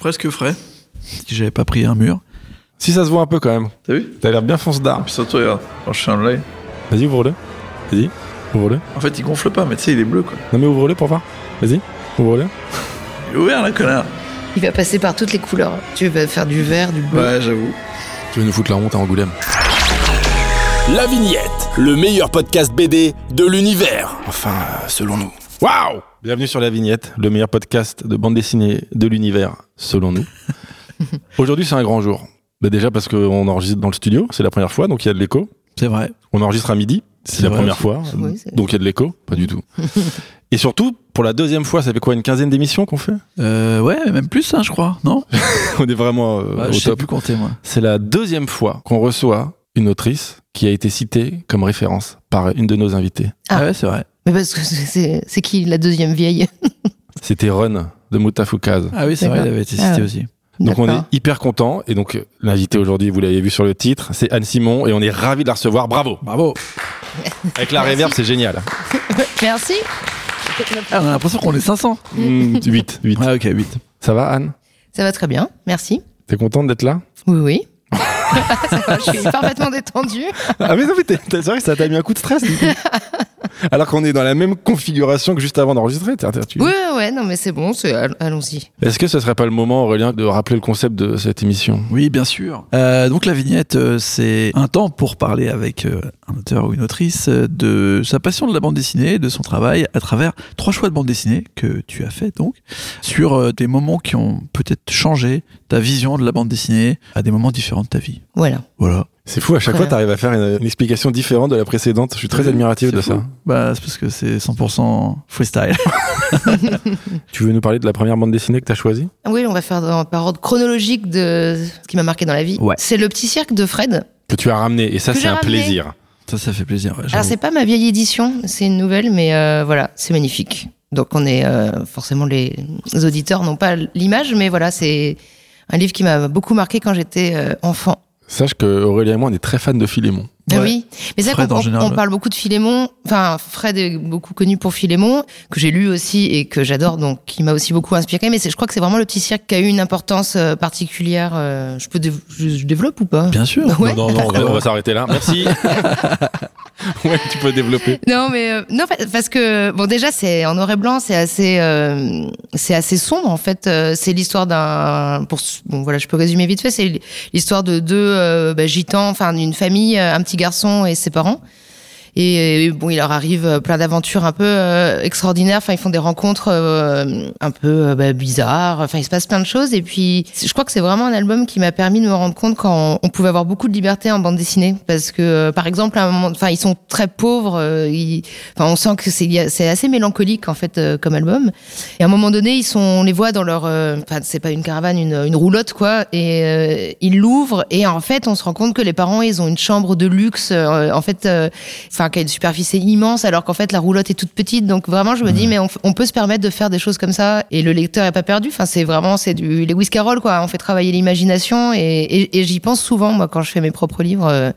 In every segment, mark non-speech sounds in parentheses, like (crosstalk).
presque frais. Si j'avais pas pris un mur. Si ça se voit un peu quand même. T'as vu T'as l'air bien fonce d'art. Puis surtout, regarde, quand je un live. Vas-y, ouvre-le. Vas-y, ouvre-le. En fait, il gonfle pas, mais tu sais, il est bleu, quoi. Non mais ouvre-le pour voir. Vas-y, ouvre-le. Il est ouvert, là, connard. Il va passer par toutes les couleurs. Tu vas faire du vert, du bleu. Ouais, j'avoue. Tu veux nous foutre la honte à Angoulême La Vignette, le meilleur podcast BD de l'univers. Enfin, euh, selon nous. Waouh Bienvenue sur La Vignette, le meilleur podcast de bande dessinée de l'univers, selon nous. (laughs) Aujourd'hui, c'est un grand jour. Bah, déjà parce qu'on enregistre dans le studio, c'est la première fois, donc il y a de l'écho. C'est vrai. On enregistre à midi, c'est la vrai première fois, Oui, c'est- donc il y a de l'écho, pas du tout. (laughs) Et surtout, pour la deuxième fois, ça fait quoi, une quinzaine d'émissions qu'on fait? Euh, ouais, même plus, hein, je crois, non? (laughs) On est vraiment euh, Ouais, au Je sais plus compter, moi. C'est la deuxième fois qu'on reçoit une autrice qui a été citée comme référence par une de nos invités. Ah. Ah ouais, c'est vrai. Mais parce que c'est- qui la deuxième vieille (laughs) C'était Ron de Moutafoukaz. Ah oui, c'est vrai, il avait été Ah cité aussi. Donc on est hyper content et donc l'invité aujourd'hui, vous l'avez vu sur le titre, c'est Anne Simon et on est ravi de la recevoir. Bravo. Bravo. Avec la réverb, c'est génial. (laughs) Merci. Ah, on a l'impression qu'on est 500. 8, 8. Ouais, ok, 8. Ça va Anne? Ça va très bien. Merci. T'es contente d'être là? Oui, oui. (laughs) Ça va, je suis parfaitement détendue. Ah mais non mais c'est vrai que ça t'a mis un coup de stress du coup. (laughs) Alors qu'on est dans la même configuration que juste avant d'enregistrer. tu- Ouais, non, mais c'est bon, allons-y. Est-ce que ce serait pas le moment Aurélien de rappeler le concept de cette émission? Oui, bien sûr. Euh, donc la vignette, euh, c'est un temps pour parler avec euh, un auteur ou une autrice de sa passion de la bande dessinée, de son travail, à travers trois choix de bande dessinée que tu as fait donc, sur des moments qui ont peut-être changé ta vision de la bande dessinée à des moments différents de ta vie. Voilà. Voilà. C'est fou, à chaque fois t'arrives à faire une, une explication différente de la précédente. Je suis très admiratif de fou. ça. Bah, c'est parce que c'est 100% freestyle. (laughs) Tu veux nous parler de la première bande dessinée que t'as choisie? Oui, on va faire dans, par ordre chronologique de ce qui m'a marqué dans la vie. Ouais. C'est le petit cirque de Fred. Que tu as ramené et ça c'est un ramené. plaisir. ça, ça fait plaisir. ouais, Alors c'est pas ma vieille édition, c'est une nouvelle, mais euh, voilà, c'est magnifique. Donc on est euh, forcément les auditeurs n'ont pas l'image, mais voilà, c'est un livre qui m'a beaucoup marqué quand j'étais euh, enfant. Sache que Aurélien et moi on est très fans de Philémon. Ah Ouais. Oui, mais c'est vrai Fred, qu'on on- parle beaucoup de Philémon. Enfin, Fred est beaucoup connu pour Philémon, que j'ai lu aussi et que j'adore, donc qui m'a aussi beaucoup inspiré. Mais c'est- je crois que c'est vraiment le petit cirque qui a eu une importance euh, particulière. euh, je peux je, je développe ou pas? Bien sûr. Ouais. Non, non, non, on va, (laughs) s'arrêter là. Merci. (laughs) ouais, tu peux développer. Non, mais euh, non, parce que bon, déjà c'est en noir et blanc, c'est assez, euh, c'est assez sombre en fait. C'est l'histoire d'un, pour bon voilà, je peux résumer vite fait, c'est l'histoire de deux euh, bah, gitans, enfin d'une famille, un petit garçon et ses parents. Et bon, il leur arrive euh, plein d'aventures un peu euh, extraordinaires. Enfin, ils font des rencontres euh, un peu bah, bizarres. Enfin, il se passe plein de choses. Et puis, je crois que c'est vraiment un album qui m'a permis de me rendre compte quand on pouvait avoir beaucoup de liberté en bande dessinée. Parce que, par exemple, à un moment, enfin, ils sont très pauvres. ils- enfin, on sent que c'est assez mélancolique en fait comme album. Et à un moment donné, ils sont, on les voit dans leur, enfin, c'est pas une caravane, une, une roulotte quoi. Et ils l'ouvrent. Et en fait, on se rend compte que les parents, ils ont une chambre de luxe. en fait. Enfin qui a une superficie immense alors qu'en fait la roulotte est toute petite. Donc vraiment je me dis mais on, peut se permettre de faire des choses comme ça. Et le lecteur est pas perdu. Enfin c'est vraiment c'est du Lewis Carroll quoi. On fait travailler l'imagination et, et, et j'y pense souvent moi quand je fais mes propres livres euh,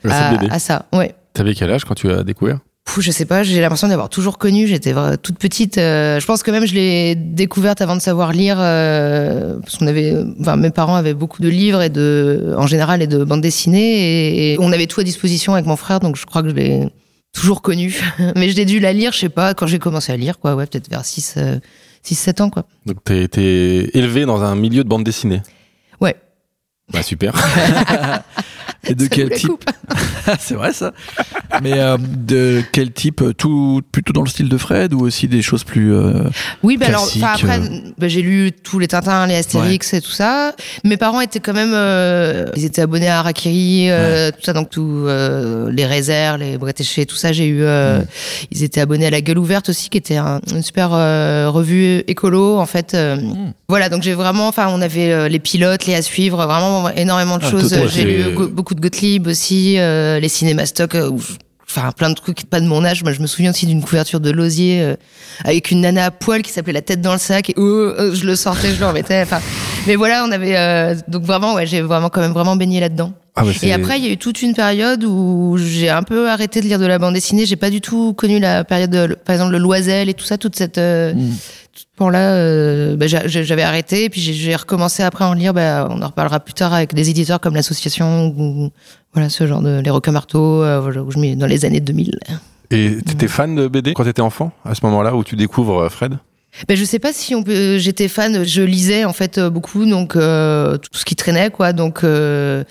À ça. Ouais. T'avais quel âge quand tu as découvert? Je sais pas, j'ai l'impression d'avoir toujours connu. J'étais toute petite. euh, je pense que même je l'ai découverte avant de savoir lire, euh, parce qu'on avait, enfin, mes parents avaient beaucoup de livres et de, en général, et de bandes dessinées, et, et on avait tout à disposition avec mon frère, donc je crois que je l'ai toujours connu. (laughs) Mais je l'ai dû la lire, je sais pas, quand j'ai commencé à lire, quoi, ouais, peut-être vers 6, 6, 7 ans, quoi. Donc t'as été élevé dans un milieu de bande dessinée. Ouais. Bah super. (laughs) (laughs) Et de Ça quel type. (laughs) C'est vrai ça. Mais euh, de quel type Tout plutôt dans le style de Fred ou aussi des choses plus euh, Oui, bah alors, après, euh. bah, j'ai lu tous les Tintins, les Astérix et tout ça. Mes parents étaient quand même, euh, ils étaient abonnés à Harakiri, euh, tout ça, donc tout, euh, les Réserves, les Bretéchés, tout ça. J'ai eu, euh, Mm. ils étaient abonnés à la Gueule ouverte aussi, qui était un- une super euh, revue écolo, en fait. euh, Mm. Voilà, donc j'ai vraiment, enfin, on avait euh, les pilotes, les à suivre, vraiment énormément de Ah, choses. J'ai lu go- beaucoup de Gottlieb aussi, euh, les cinémastocs. euh, Enfin, plein de trucs pas de mon âge. Moi, je me souviens aussi d'une couverture de l'osier euh, avec une nana à poil qui s'appelait la tête dans le sac et euh, euh, je le sortais, je le remettais. Enfin, mais voilà, on avait donc vraiment, ouais, j'ai vraiment quand même vraiment baigné là-dedans. Ah, bah, Et après, il y a eu toute une période où j'ai un peu arrêté de lire de la bande dessinée. J'ai pas du tout connu la période, de, par exemple, le Loisel et tout ça, toute cette, Mm. Point-là, euh, bah, j'a- j'a- j'avais arrêté, puis j'ai- recommencé après en lire. Bah, on en reparlera plus tard avec des éditeurs comme l'association, voilà ce genre de les requins marteaux, euh, où je mets dans les années 2000. Et t'étais fan de BD quand t'étais enfant, à ce moment-là où tu découvres euh, Fred? Ben, je sais pas si on peut. J'étais fan, je lisais en fait euh, beaucoup, donc euh, tout ce qui traînait, quoi. Donc, euh,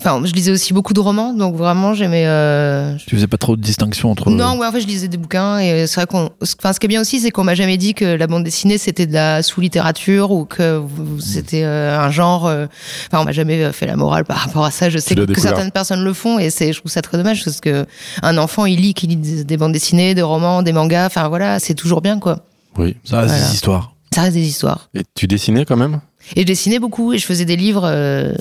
enfin, je lisais aussi beaucoup de romans, donc vraiment j'aimais. Euh, Tu faisais pas trop de distinction entre. non, ouais, en fait, je lisais des bouquins et c'est vrai qu'on. Enfin, ce qui est bien aussi, c'est qu'on m'a jamais dit que la bande dessinée c'était de la sous-littérature ou que vous- c'était euh, un genre. euh, Enfin, on m'a jamais fait la morale par rapport à ça. Je sais que, certaines personnes le font et c'est, je trouve ça très dommage parce que un enfant il lit, qu'il lit des, des bandes dessinées, des romans, des mangas. Enfin voilà, c'est toujours bien quoi. Oui. Ça reste Voilà. des histoires. Ça reste des histoires. Et tu dessinais quand même? Et je dessinais beaucoup et je faisais des livres. euh,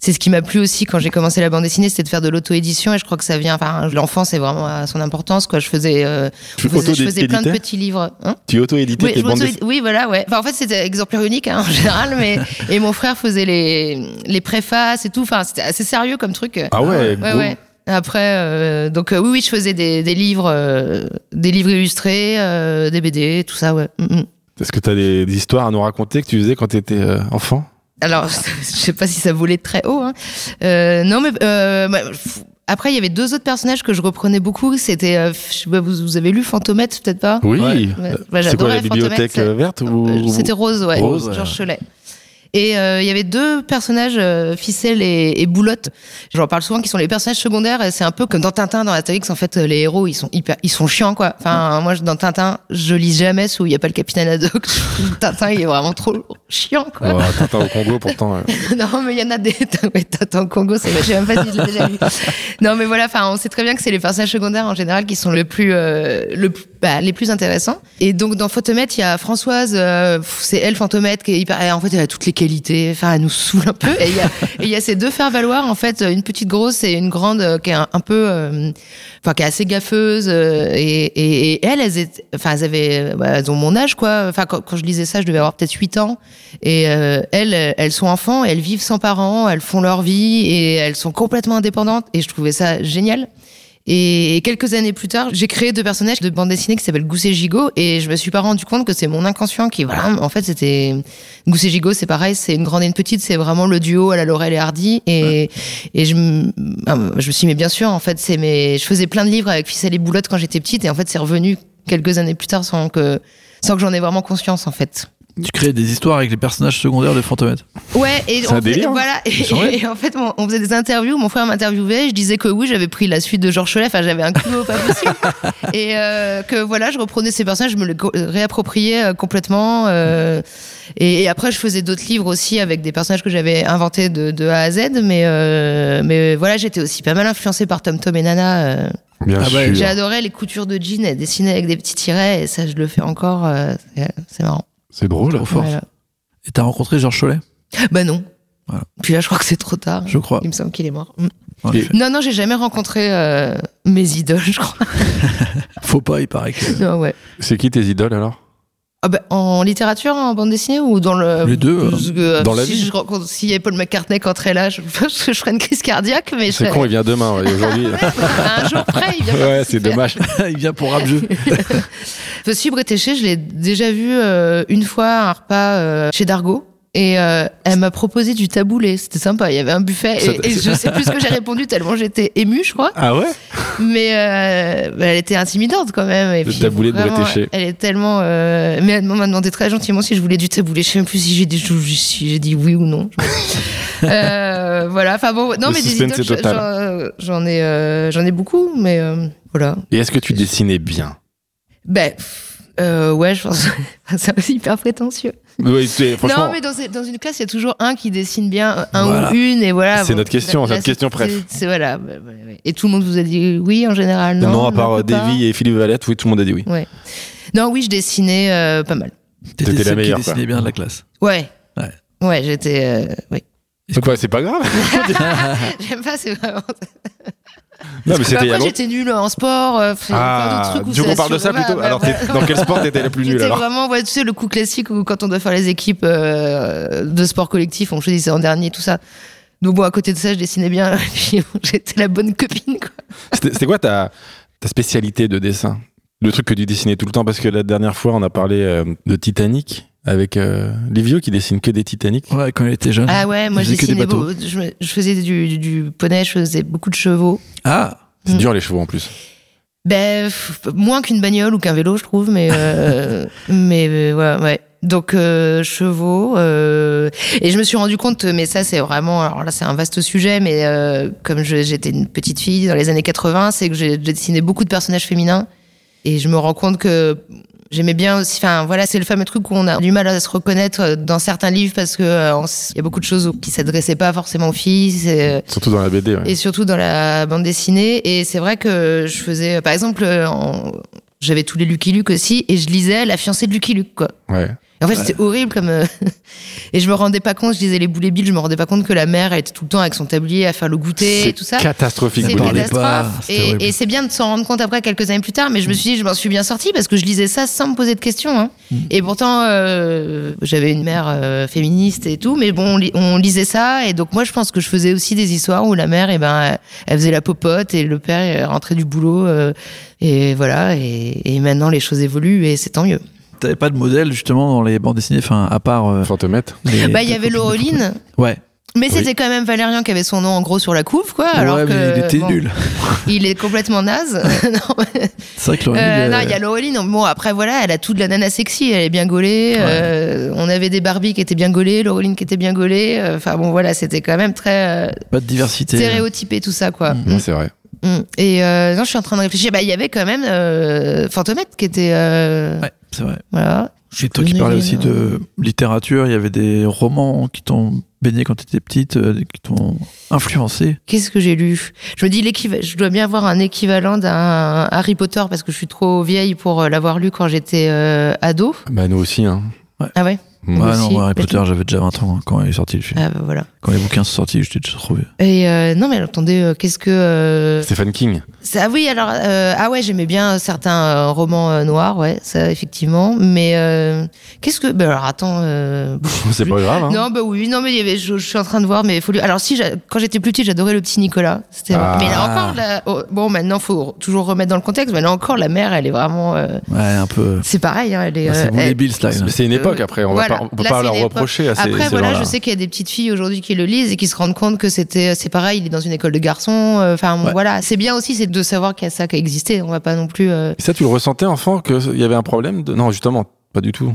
c'est ce qui m'a plu aussi quand j'ai commencé la bande dessinée, c'était de faire de l'auto-édition et je crois que ça vient. Enfin, l'enfant c'est vraiment à son importance quoi. Je faisais, euh, Tu je faisais, je faisais plein de petits livres. Hein Tu auto-éditais oui, tes bandes dessinées? oui, voilà, ouais. Enfin, en fait, c'était exemplaire unique hein, en général, mais (laughs) et mon frère faisait les les préfaces et tout. Enfin, c'était assez sérieux comme truc. Ah ouais, ouais, ouais. Après, euh, donc euh, oui, oui, je faisais des, des livres, euh, des livres illustrés, des BD, tout ça, ouais. Mm, mm. Est-ce que t'as des, des histoires à nous raconter que tu faisais quand t'étais euh, enfant? Alors, (laughs) je sais pas si ça volait très haut. Hein. Euh, non, mais euh, bah, après, il y avait deux autres personnages que je reprenais beaucoup. C'était, euh, vous, vous avez lu Fantomètre, peut-être pas? Oui. Ouais. Bah, c'est quoi j'adorais la bibliothèque verte ou C'était Rose, ouais. Rose. Georges Cholet. Et euh, il y avait deux personnages, euh, Ficelle et, et Boulotte. J'en parle souvent, qui sont les personnages secondaires. Et c'est un peu comme dans Tintin, dans Astérix. En fait, les héros, ils sont hyper, ils sont chiants, quoi. Enfin, moi, dans Tintin, je lis jamais sous il y a pas le capitaine Haddock. (laughs) Tintin, il est vraiment trop chiant, quoi. Oh, Tintin au Congo pourtant. euh. (laughs) non, mais il y en a des. (laughs) Ouais, Tintin au Congo, c'est. Je sais même pas si je l'ai déjà lu. Non, mais voilà. Enfin, on sait très bien que c'est les personnages secondaires en général qui sont le plus, euh, le, plus- bah, les plus intéressants. Et donc dans Photomètre, il y a Françoise. euh, c'est elle Phantomètre qui est hyper. et En fait, elle a toutes les Enfin, elle nous saoule un peu. Et il y a, (laughs) y ces deux faire valoir. En fait, une petite grosse et une grande euh, qui est un, un peu. euh, Enfin, qui est assez gaffeuse. euh, et, et, et elles, elles, étaient, enfin, elles avaient, bah, elles ont mon âge, quoi. Enfin, quand, quand je lisais ça, je devais avoir peut-être 8 ans. Et elles, elles sont enfants, elles vivent sans parents, elles font leur vie et elles sont complètement indépendantes. Et je trouvais ça génial. Et quelques années plus tard, j'ai créé deux personnages de bande dessinée qui s'appellent Gousse et Gigot et je me suis pas rendu compte que c'est mon inconscient qui, voilà, en fait, c'était Gousse et Gigot, c'est pareil, c'est une grande et une petite, c'est vraiment le duo à la Laurel et Hardy et et je me ah, je me suis dit, mais bien sûr, en fait, c'est mes, je faisais plein de livres avec Ficelle et Boulotte quand j'étais petite et en fait, c'est revenu quelques années plus tard sans que sans que j'en ai vraiment conscience en fait. Tu crées des histoires avec les personnages secondaires de Fantomètre. Ouais, et on hein. voilà. Et, en fait, on, on faisait des interviews. Mon frère m'interviewait. Je disais que oui, j'avais pris la suite de Georges Cholet. Enfin, j'avais un culot pas possible. (laughs) et euh, que voilà, je reprenais ces personnages, je me les co- réappropriais euh, complètement. euh, et, et après, je faisais d'autres livres aussi avec des personnages que j'avais inventés de, de A à Z. Mais euh, mais voilà, j'étais aussi pas mal influencée par Tom Tom et Nana. euh. Bien Ah bah, sûr. J'ai adoré les coutures de jeans, elles dessinaient avec des petits tirets. Et ça, je le fais encore. euh, c'est marrant. C'est drôle. Trop fort. Voilà. Et t'as rencontré Georges Cholet? Bah non. Voilà. Puis là, je crois que c'est trop tard. Je crois. Il me semble qu'il est mort. Et-. Non, non, j'ai jamais rencontré euh, mes idoles, je crois. (laughs) Faut pas, il paraît que. Non, ouais. C'est qui tes idoles alors? Ah bah, en littérature, en bande dessinée ou dans le. Les deux, hein. Que, Dans la si vie. je rencontre- S'il y avait Paul McCartney qui entrait là, je (laughs) pense que je ferais une crise cardiaque, mais C'est con, il vient demain. ouais, et Aujourd'hui. (laughs) Un jour près, il vient ouais, c'est dommage. (laughs) il vient pour rap jeu. Fossi Bretéché, je l'ai déjà vu euh, une fois à un repas euh, chez Dargo. Et euh, elle m'a proposé du taboulé. C'était sympa. Il y avait un buffet. Ça- Et, et je sais plus ce que j'ai (laughs) répondu tellement j'étais émue, je crois. Ah ouais? Mais euh, bah, elle était intimidante quand même. Et Le puis, taboulé de vraiment, Bretéché. Elle est tellement. euh, Mais elle m'a demandé très gentiment si je voulais du taboulé. Je sais même plus si j'ai dit, si j'ai dit oui ou non. (laughs) voilà. Enfin bon, non Le mais des idoles, j'en- ai, j'en ai beaucoup, mais voilà. Et est-ce que tu dessinais bien? Ben. Euh, ouais, je pense. (laughs) c'est aussi hyper prétentieux. Oui, c'est- franchement. Non, mais dans, dans une classe, il y a toujours un qui dessine bien, un Voilà. ou une, et voilà. C'est Bon, notre question, c'est notre question, bref. c'est- C'est voilà. bah, bah. Et tout le monde vous a dit oui en général, non Non, à part euh. Davy et Philippe Valette, oui, tout le monde a dit oui. Ouais. Non, oui, je dessinais euh, pas mal. T'étais la meilleure, qui dessinait bien de la classe. Ouais. Ouais. Ouais, j'étais. euh, oui. C'est pas, c'est pas grave. (laughs) J'aime pas, c'est vraiment. Non, mais c'était Après, longtemps. j'étais nulle en sport. euh, plein Ah, d'autres trucs où ça parle de ça plutôt Alors, dans quel sport t'étais la plus nulle alors vraiment, ouais, tu sais, le coup classique où quand on doit faire les équipes euh, de sport collectif, on choisissait en dernier, tout ça. Donc bon, à côté de ça, je dessinais bien. puis, (laughs) J'étais la bonne copine, quoi. C'était c'était quoi ta, ta spécialité de dessin? Le truc que tu dessinais tout le temps Parce que la dernière fois, on a parlé euh, de Titanic avec euh, Livio qui dessine que des Titanic. Ouais, quand il était jeune. Ah ouais, moi je des dessinais bateaux. beau- je, faisais du, du, du poney, je faisais beaucoup de chevaux. Ah, C'est Mm. dur les chevaux en plus. Ben, f- moins qu'une bagnole ou qu'un vélo, je trouve, mais euh, (laughs) mais euh, ouais, ouais. Donc euh, chevaux euh, et je me suis rendu compte, mais ça c'est vraiment, alors là c'est un vaste sujet, mais euh, comme je- j'étais une petite fille dans les années 80, c'est que j'ai j'ai dessiné beaucoup de personnages féminins et je me rends compte que j'aimais bien aussi. Enfin voilà, c'est le fameux truc où on a du mal à se reconnaître dans certains livres parce que euh, il y a beaucoup de choses qui s'adressaient pas forcément aux filles. c'est- Surtout dans la BD. ouais. et surtout dans la bande dessinée. Et c'est vrai que je faisais, par exemple, euh, en- j'avais tous les Lucky Luke aussi, et je lisais La fiancée de Lucky Luke, quoi. Ouais. Et en fait, c'était horrible comme. euh, (laughs) et je me rendais pas compte, je lisais les boulets billes, je me rendais pas compte que la mère, elle était tout le temps avec son tablier à faire le goûter et C'est tout ça. catastrophique. C'est pas, c'était Et, et c'est bien de s'en rendre compte après quelques années plus tard, mais je me suis dit, je m'en suis bien sortie parce que je lisais ça sans me poser de questions. hein. Mm. Et pourtant, euh, j'avais une mère euh, féministe et tout, mais bon, on, li- on lisait ça. Et donc, moi, je pense que je faisais aussi des histoires où la mère, eh ben, elle, faisait la popote et le père rentrait du boulot. euh, et voilà. Et, et maintenant, les choses évoluent et c'est tant mieux. T'avais pas de modèle justement dans les bandes dessinées, enfin, à part. euh, Fantomètre. Bah, il y avait Laureline. Ouais. Mais Oui. c'était quand même Valérian qui avait son nom en gros sur la couve, quoi. Alors ouais, que, mais il était bon, nul. (laughs) Il est complètement naze. (laughs) C'est vrai que Laureline, Euh, euh, non, il y a Laureline. Bon, après, voilà, elle a tout de la nana sexy. Elle est bien gaulée. Euh, on avait des Barbie qui étaient bien gaulées, Laureline qui était bien gaulée. Euh, Enfin, bon, voilà, c'était quand même très euh, pas de diversité. stéréotypé tout ça, quoi. Mm. Ouais, c'est vrai. Mm. Et euh, non, je suis en train de réfléchir. Bah, il y avait quand même euh, Fantomètre qui était. euh, Ouais, c'est vrai. Voilà. Et toi qui parlais aussi de littérature, il y avait des romans qui t'ont baigné quand t'étais petite, euh, qui t'ont influencé. Qu'est-ce que j'ai lu? Je me dis l'équivalent. Je dois bien avoir un équivalent d'un Harry Potter parce que je suis trop vieille pour euh, l'avoir lu quand j'étais euh, ado. Bah, nous aussi. Hein. Ah ouais? Mm. Moi Ouais, non, moi, Harry. Potter, j'avais déjà 20 ans hein, quand il est sorti le film. Ah bah voilà. Quand les bouquins sont sortis, j'étais déjà trop vieux. Et euh, non mais attendez, euh, qu'est-ce que euh, Stephen King. ça ah oui alors euh, ah ouais j'aimais bien certains euh, romans euh, noirs ouais ça effectivement mais euh, qu'est-ce que bah alors attends euh, (laughs) c'est pas grave. Hein. non bah oui non mais il y avait je, je suis en train de voir mais faut lui alors si quand j'étais plus petite j'adorais le petit Nicolas c'était Ah. mais là encore là, oh, bon maintenant faut toujours remettre dans le contexte mais là encore la mère elle est vraiment euh, Ouais, un peu. c'est pareil hein, elle est Ah, c'est euh, c'est une époque après. On, Voilà. pas, on peut Là, pas leur reprocher à ces, Après, ces voilà, je sais qu'il y a des petites filles aujourd'hui qui le lisent et qui se rendent compte que c'était, c'est pareil, il est dans une école de garçons. euh, Enfin, Ouais. voilà. C'est bien aussi, c'est de savoir qu'il y a ça qui a existé. On va pas non plus. euh, Et ça, tu le ressentais enfant qu'il y avait un problème de... Non, justement, pas du tout.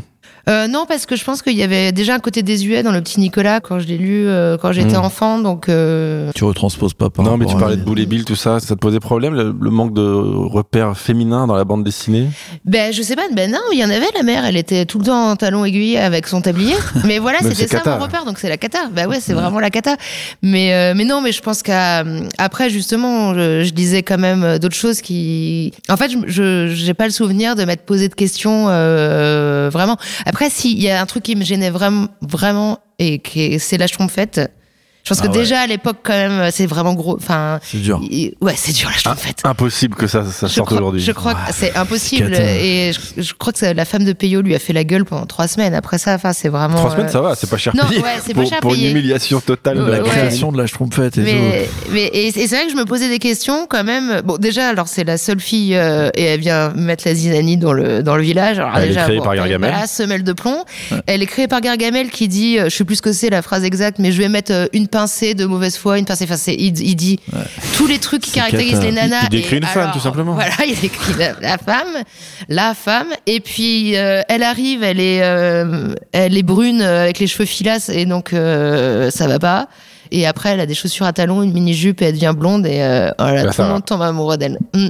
Euh, non, parce que je pense qu'il y avait déjà un côté désuet dans le petit Nicolas quand je l'ai lu euh, quand j'étais Mm. enfant. Donc, euh, Tu retransposes pas par non, mais tu à- parlais de Boule et Bill, tout ça. Ça te posait problème, le, le manque de repères féminins dans la bande dessinée? Ben, je sais pas, ben non, il y en avait la mère. Elle était tout le temps en talon aiguille avec son tablier. (laughs) Mais voilà, c'était ça cata. mon repère. Donc c'est la cata. Bah ouais, c'est vraiment la cata. Mais euh, mais non, mais je pense qu'à après justement, je, je lisais quand même euh, d'autres choses qui. En fait, je je j'ai pas le souvenir de m'être posé de questions euh, vraiment. Après, s'il y a un truc qui me gênait vraiment vraiment et qui c'est la schtroumpfette. Je pense Ah que ouais. déjà à l'époque quand même, c'est vraiment gros. Enfin, C'est dur. ouais, c'est dur la schtroumpfette. Impossible que ça, ça Je sorte aujourd'hui. je crois que c'est impossible et je, je crois que la femme de Peyo lui a fait la gueule pendant trois semaines. Après ça, enfin c'est vraiment. Trois semaines, euh, ça va, c'est pas cher Non, payé. ouais, c'est pas pour, cher pour une payé. humiliation totale de Ouais, la ouais. création de la schtroumpfette et Mais, mais et c'est et c'est vrai que je me posais des questions quand même. Bon, déjà, alors c'est la seule fille euh, et elle vient mettre la zizanie dans le dans le village. Alors Elle est déjà, créée bon, par Gargamel. Voilà, semelle de plomb. Elle est créée par Gargamel qui dit, euh, je sais plus ce que c'est la phrase exacte, mais je vais mettre euh, une pincée de mauvaise foi, une pincée. Enfin, c'est il, il dit tous les trucs qui caractérisent les nanas. Il- décrit une femme, tout simplement. Voilà, il décrit la, la femme, la femme. Et puis euh, elle arrive, elle est euh, elle est brune euh, avec les cheveux filasses et donc euh, ça va pas. Et après, elle a des chaussures à talons, une mini jupe et elle devient blonde et voilà, Bah, tout le monde tombe amoureux d'elle. Mm.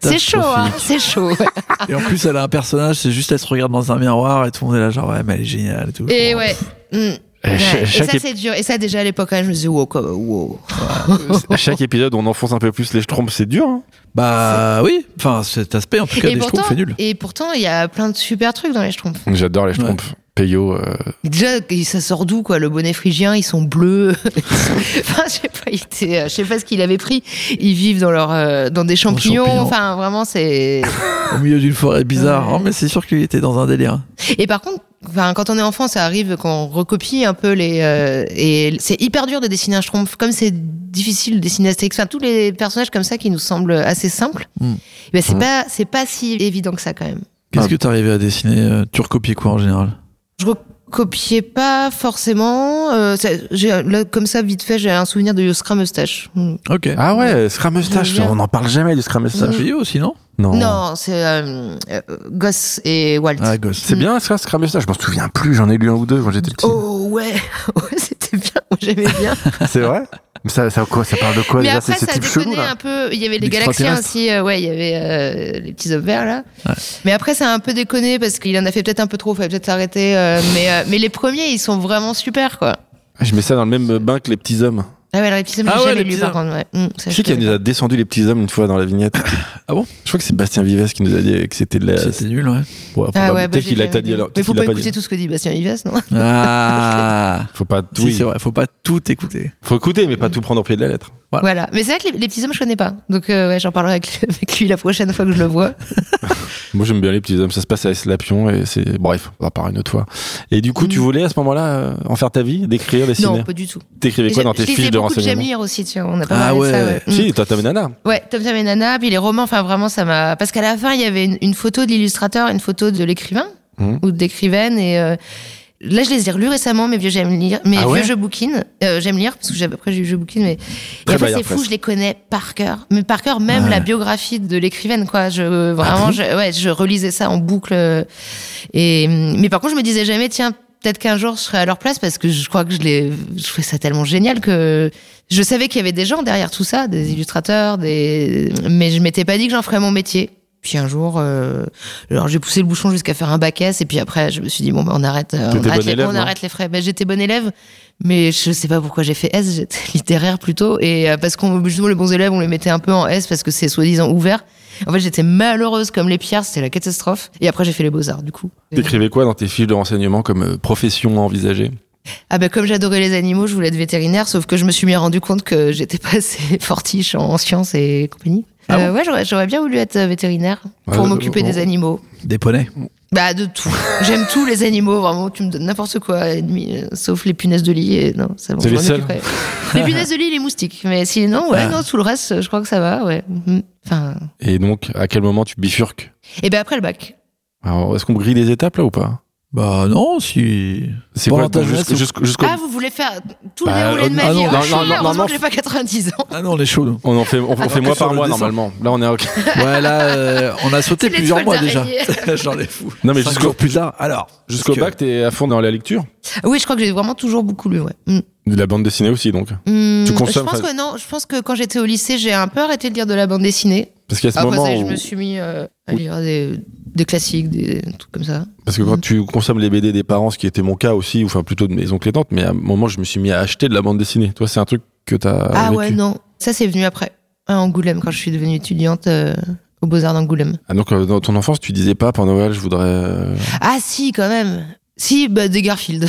C'est chaud, hein, c'est chaud. (laughs) Et en plus, elle a un personnage, c'est juste elle se regarde dans un miroir et tout le monde est là, genre, ouais, mais elle est géniale et tout. Et ouais. mm. Et Ouais. cha- Et ça ép- c'est dur. Et ça déjà à l'époque, hein, je me disais wow, wow. (laughs) À chaque épisode, on enfonce un peu plus les schtroumpfs, c'est dur. hein. Bah oui, enfin cet aspect en tout cas Et des pourtant, schtroumpfs est nul. et pourtant, il y a plein de super trucs dans les schtroumpfs. J'adore les schtroumpfs. Peyo, euh, Déjà, ça sort d'où quoi Le bonnet phrygien, ils sont bleus. (laughs) enfin, je sais pas, il était, euh, je sais pas ce qu'il avait pris. Ils vivent dans leur, euh, dans des champignons. champignons. Enfin, vraiment, c'est. (laughs) Au milieu d'une forêt bizarre. Ouais. Oh, mais c'est sûr qu'il était dans un délire. Et par contre, enfin, quand on est enfant, ça arrive qu'on recopie un peu les. euh, et c'est hyper dur de dessiner un schtroumpf. Comme c'est difficile de dessiner Astérix. Enfin, tous les personnages comme ça qui nous semblent assez simples. Mm. Ben, c'est pas, c'est pas si évident que ça quand même. Qu'est-ce Ah. que tu arrivais à dessiner euh, Tu recopiais quoi en général? Je recopiais pas forcément. euh, ça- j'ai, là, comme ça, vite fait, j'ai un souvenir de Yoskra Moustache. Mm. Ok. Ah ouais, Scrum Mustache, on n'en parle jamais du Scrum Mustache. Rio aussi, non? Non. Non, c'est euh, euh, Goss et Walt. Ah, Ghost. C'est bien ça, Scrum Mustache, je m'en souviens plus, j'en ai lu un ou deux quand j'étais petit. Oh ouais, (laughs) ouais c'était bien, j'aimais bien. (laughs) C'est vrai? Mais ça, ça, quoi, ça parle de quoi Mais déjà après ça type chelou là un peu. Il y avait les Galaxiens aussi. euh, ouais, il y avait euh, les petits hommes verts là. Ouais. Mais après ça a un peu déconné parce qu'il en a fait peut-être un peu trop. Fallait peut-être s'arrêter. euh, mais euh, mais les premiers ils sont vraiment super quoi. Je mets ça dans le même bain que les petits hommes. Ah ouais, alors les petits hommes Ah j'ai ouais, jamais lu par contre. Ouais. Mm, ça, Je je sais qu'il connais nous a descendu les petits hommes une fois dans la vignette. Ah bon? Je crois que c'est Bastien Vives qui nous a dit que c'était de la. C'était nul, ouais. Ouais, Ah ouais, bah, peut-être j'ai qu'il a dit alors. Mais faut pas dit. écouter tout ce que dit Bastien Vives, non? Ah (laughs) Faut pas tout. C'est vrai, faut pas tout écouter. Faut écouter, mais pas tout prendre au pied de la lettre. Voilà. Voilà. Mais c'est vrai que les, les petits hommes je connais pas. Donc euh, ouais, j'en parlerai avec, (laughs) avec lui la prochaine fois que je le vois. (laughs) Moi, j'aime bien les petits hommes. Ça se passe à Eslapion et c'est. Bref, on va parler une autre fois. Et du coup, tu Mm. voulais à ce moment-là euh, en faire ta vie, d'écrire, dessiner Non, pas du tout. T'écrivais quoi dans tes fiches de de J'aime renseignement lire aussi, tu vois. On a pas Ah parlé de ça, ouais. ouais. Mm. Si, toi, t'as Nana. Ouais, Tom Tom et Nana, puis les romans, enfin vraiment ça m'a... Parce qu'à la fin, il y avait une, une photo de l'illustrateur, une photo de l'écrivain, Mhm. ou de l'écrivaine, et euh, là je les ai relus récemment, mes vieux j'aime lire, mes Ah vieux bouquins, Euh, j'aime lire, parce que j'avais après j'ai eu jeux bouquins, mais... Et Bayard c'est fou, je les connais par cœur, mais par cœur même Ouais. la biographie de l'écrivaine, quoi, je, vraiment, bon je, ouais, je relisais ça en boucle, euh, et... Mais par contre je me disais jamais, tiens, peut-être qu'un jour je serai à leur place, parce que je crois que je les... Je trouvais ça tellement génial que... Je savais qu'il y avait des gens derrière tout ça, des illustrateurs, des... mais je m'étais pas dit que j'en ferais mon métier. Puis un jour, euh, alors j'ai poussé le bouchon jusqu'à faire un bac S, et puis après je me suis dit bon bah on arrête, euh, on arrête, les, élève, on non arrête les frais. Ben, j'étais bonne élève, mais je sais pas pourquoi j'ai fait S, j'étais (laughs) littéraire plutôt, et euh, parce qu'on justement les bons élèves on les mettait un peu en S parce que c'est soi-disant ouvert. En fait j'étais malheureuse comme les pierres, c'était la catastrophe. Et après j'ai fait les beaux arts du coup. T'écrivais quoi dans tes fiches de renseignement comme euh, profession envisagée? Ah bah comme j'adorais les animaux, je voulais être vétérinaire, sauf que je me suis bien rendu compte que j'étais pas assez (laughs) fortiche en sciences et compagnie. Ah Euh, ouais, j'aurais, bien voulu être euh, vétérinaire pour m'occuper des animaux. Des poneys. Bah de tout. (laughs) J'aime tous les animaux, vraiment. Tu me donnes n'importe quoi, euh, sauf les punaises de lit. Et non. C'est je les seuls. (laughs) Les punaises de lit, et les moustiques. Mais sinon, ouais, Ah. non, tout le reste, je crois que ça va, ouais. Mhm. Enfin. Et donc, à quel moment tu bifurques? Et ben après le bac. Alors, est-ce qu'on grille des étapes là ou pas? Bah non, si. C'est quoi jusqu'au- jusqu'au- jusqu'au- Ah, vous voulez faire tout le Bah, déroulé de euh, ma ah vie non, Ah, non, non, non, non. j'ai pas 90 ans. (laughs) Ah non, on est chaud. nous. On en fait, on, on fait mois par le mois normalement. Là, on est. ok. (laughs) Ouais, là, euh, on a sauté plusieurs mois déjà. (laughs) J'en ai fou. Non, mais jusqu'au- plus tard. Alors, Jusqu'au que- bac, t'es à fond dans la lecture Oui, je crois que j'ai vraiment toujours beaucoup lu, ouais. Mm. De la bande dessinée aussi, donc. Hmm, Tu consommes, Je pense que non. Je pense que quand j'étais au lycée, j'ai un peu arrêté de lire de la bande dessinée. Parce qu'à ce moment je me suis mis euh, à lire des, des classiques, des trucs comme ça. Parce que quand tu consommes les BD des parents, ce qui était mon cas aussi, ou enfin plutôt de mes oncles et tantes, mais à un moment, je me suis mis à acheter de la bande dessinée. Toi, c'est un truc que t'as. ah vécu. ouais, non. Ça, c'est venu après. À Angoulême, quand je suis devenue étudiante euh, aux Beaux-Arts d'Angoulême. Ah, donc, euh, dans ton enfance, tu disais pas, pour Noël, je voudrais. euh, Ah si, quand même. Si, bah, des Garfield.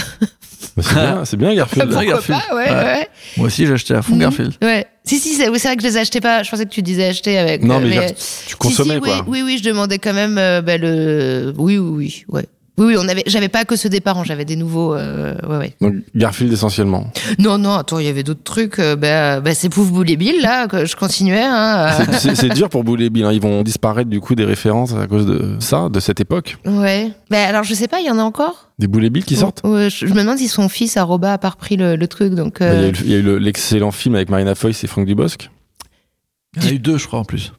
bah, c'est bien, c'est bien, Garfield. Pourquoi Garfield pas, ouais, Ouais. ouais. Moi aussi, j'ai acheté à fond Mhm. Garfield. Ouais. Si, si, c'est oui, c'est vrai que je les achetais pas. Je pensais que tu disais acheter avec. Non, euh, mais, genre, tu Si, consommais, si, quoi. Oui, oui, oui, je demandais quand même euh, bah, le. Oui, oui, oui, ouais. Oui, oui, on avait. J'avais pas que ceux des parents, j'avais des nouveaux. euh, ouais, ouais. Donc, Garfield essentiellement. Non, non, attends, il y avait d'autres trucs. euh, bah, bah, c'est Pouf Boule et Bill, là, que je continuais. Hein, euh, C'est- dur pour Boule et Bill. hein. Ils vont disparaître du coup des références à cause de ça, de cette époque. ouais. Bah, alors, je sais pas, il y en a encore? Des Boule et Bill qui sortent? Ouais, je, je me demande si son fils, Aroba, a pas repris le, le truc. Donc, Bah, Il y a euh, eu, il y a eu le- l'excellent film avec Marina Foïs et Franck Dubosc. Il y en a eu deux, je crois, en plus.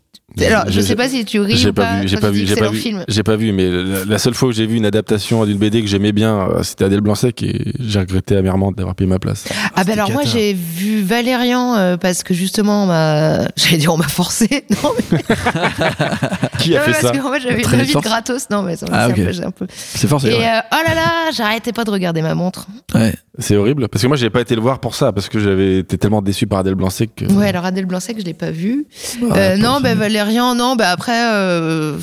Alors, je sais pas si tu ris J'ai ou pas pas. vu, j'ai pas vu, j'ai pas c'est vu, j'ai pas vu, mais la, la seule fois où j'ai vu une adaptation d'une BD que j'aimais bien, euh, c'était Adèle Blanc-Sec et j'ai regretté amèrement d'avoir payé ma place. Ah, bah c'était alors, moi, j'ai vu Valérian euh, parce que justement, on m'a. (laughs) J'allais dire, on m'a forcé. (laughs) Non, mais (laughs) Qui a non, fait parce ça que moi, j'avais Très une vie de gratos. Non, mais ça, Ah, c'est ok. un peu- un peu. C'est forcé, Et ouais. euh, oh là là, j'arrêtais pas de regarder ma montre. Ouais. C'est horrible parce que moi j'ai pas été le voir pour ça parce que j'avais été tellement déçu par Adèle Blanc-Sec que Ouais, alors Adèle Blanc-Sec, je l'ai pas vu. Ouais, Euh, non, bah Valérian, non, bah après, euh,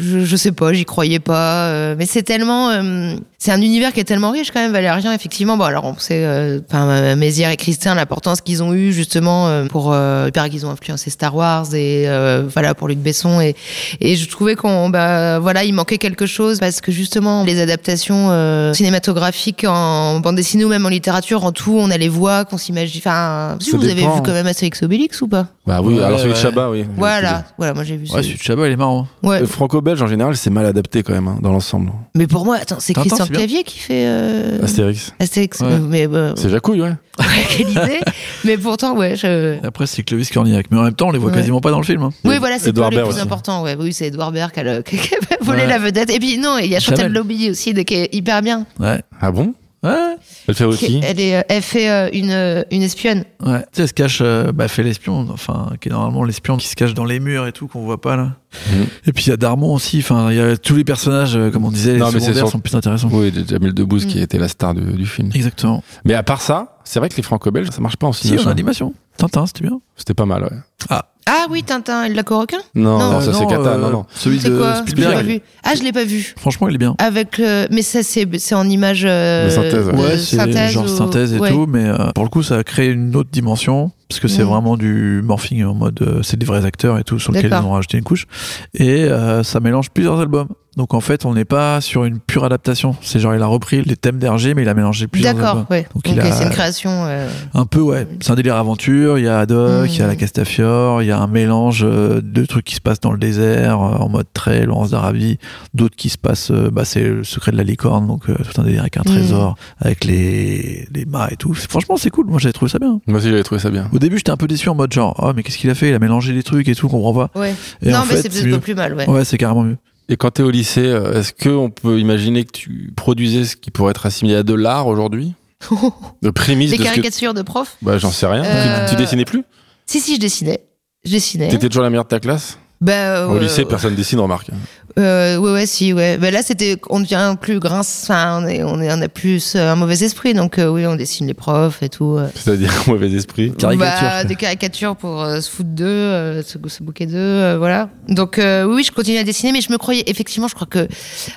je, je sais pas, j'y croyais pas. euh, mais c'est tellement, euh, c'est un univers qui est tellement riche quand même, Valérien. Effectivement, bon alors on sait, euh, enfin euh, Mézières et Christin, l'importance qu'ils ont eu justement euh, pour, euh, il paraît qu'ils ont influencé Star Wars et euh, voilà pour Luc Besson et et je trouvais qu'on, bah voilà, il manquait quelque chose parce que justement les adaptations euh, cinématographiques en bande dessinée ou même en littérature, en tout, on a les voix qu'on s'imagine. Enfin, si vous avez vu quand même Astérix Obélix ou pas? Bah oui, Ouais, alors celui de ouais. Chabat, oui. Voilà, voilà, moi j'ai vu. Ouais, celui- de Chabat, il est marrant. ouais. Le franco-belge, en général, c'est mal adapté quand même, hein, dans l'ensemble. Mais pour moi, attends, c'est Christian c'est bien. Clavier qui fait euh, Astérix. Astérix. Ouais. Mais bah, C'est Jacouille, (laughs) ouais. quelle idée. mais pourtant, ouais, je. Après, c'est Clovis Cornillac. Mais en même temps, on les voit Ouais. quasiment pas dans le film. hein. Oui, voilà, c'est Edouard le Baird plus aussi. important. Ouais. Oui, c'est Edouard Baird qui a, le- (laughs) qui a volé Ouais. la vedette. Et puis, non, il y a Chantal Chanel. Lobby aussi, de- qui est hyper bien. Ouais. Ah bon? Ouais. Elle fait aussi. elle, est, euh, elle fait euh, une, euh, une espionne. Ouais. Tu sais, elle se cache, euh, bah, fait l'espion, enfin, qui est normalement l'espion qui se cache dans les murs et tout, qu'on voit pas là. Mhm. Et puis il y a Darmon aussi, enfin, il y a tous les personnages, euh, comme on disait, les Non, secondaires sur- sont plus intéressants. Oui, de Jamil Debbouze qui Mm. était la star de- du film. Exactement. Mais à part ça, c'est vrai que les franco-belges, ça marche pas en Si, cinéma. en animation. Tintin, c'était bien. C'était pas mal, ouais. Ah oui, Tintin et le Lacorequin Non, Non, non, ça Euh, c'est Cata, euh, non, non. Celui C'est de quoi pas Spielberg. vu. Ah, je l'ai pas vu. Franchement, il est bien. Avec le... Mais ça, c'est c'est en image. euh, De synthèse, ouais. c'est genre ou- synthèse et ouais. tout, mais euh, pour le coup, ça a créé une autre dimension, parce que c'est Mm. vraiment du morphing en mode, euh, c'est des vrais acteurs et tout, sur lesquels ils D'accord. ont rajouté une couche, et euh, ça mélange plusieurs albums. Donc en fait, on n'est pas sur une pure adaptation. C'est genre, il a repris les thèmes d'Hergé, mais il a mélangé plusieurs D'accord, ouais. Donc, Ok, il a- c'est une création. euh, Un peu, ouais. C'est un délire aventure. Il y a Haddock, il y a la Castafiore, il y a un mélange euh, de trucs qui se passent dans le désert, euh, en mode très Laurence d'Arabie. D'autres qui se passent, bah, c'est le secret de la licorne, donc euh, tout un délire avec un Mm. trésor, avec les, les mâts et tout. C'est- Franchement, c'est cool. Moi, j'avais trouvé ça bien. Moi aussi, j'avais trouvé ça bien. Au début, j'étais un peu déçu en mode genre, oh, mais qu'est-ce qu'il a fait? Il a mélangé les trucs et tout, on comprend pas. Ouais. Et non, en mais fait, c'est peut-être pas plus mal, ouais. Ouais, c'est carrément mieux. Et quand t'es au lycée, euh, est-ce qu'on peut imaginer que tu produisais ce qui pourrait être assimilé à de l'art aujourd'hui (laughs) De prémisse Des de que... caricatures de profs Bah, j'en sais rien. Euh, Tu, tu dessinais plus Si, si, je dessinais. Je dessinais. T'étais toujours la meilleure de ta classe? Bah, Au euh, lycée, personne dessine, remarque. euh, ouais, ouais, si, ouais. Bah, là, c'était, on devient plus grince, enfin, on est, on est, on a plus euh, un mauvais esprit, donc euh, oui, on dessine les profs et tout. euh. C'est-à-dire mauvais esprit. Caricature, Bah, des caricatures pour euh, se foutre d'eux, euh, se, se bouquer d'eux, euh, voilà. Donc euh, oui, oui, je continue à dessiner, mais je me croyais effectivement, je crois que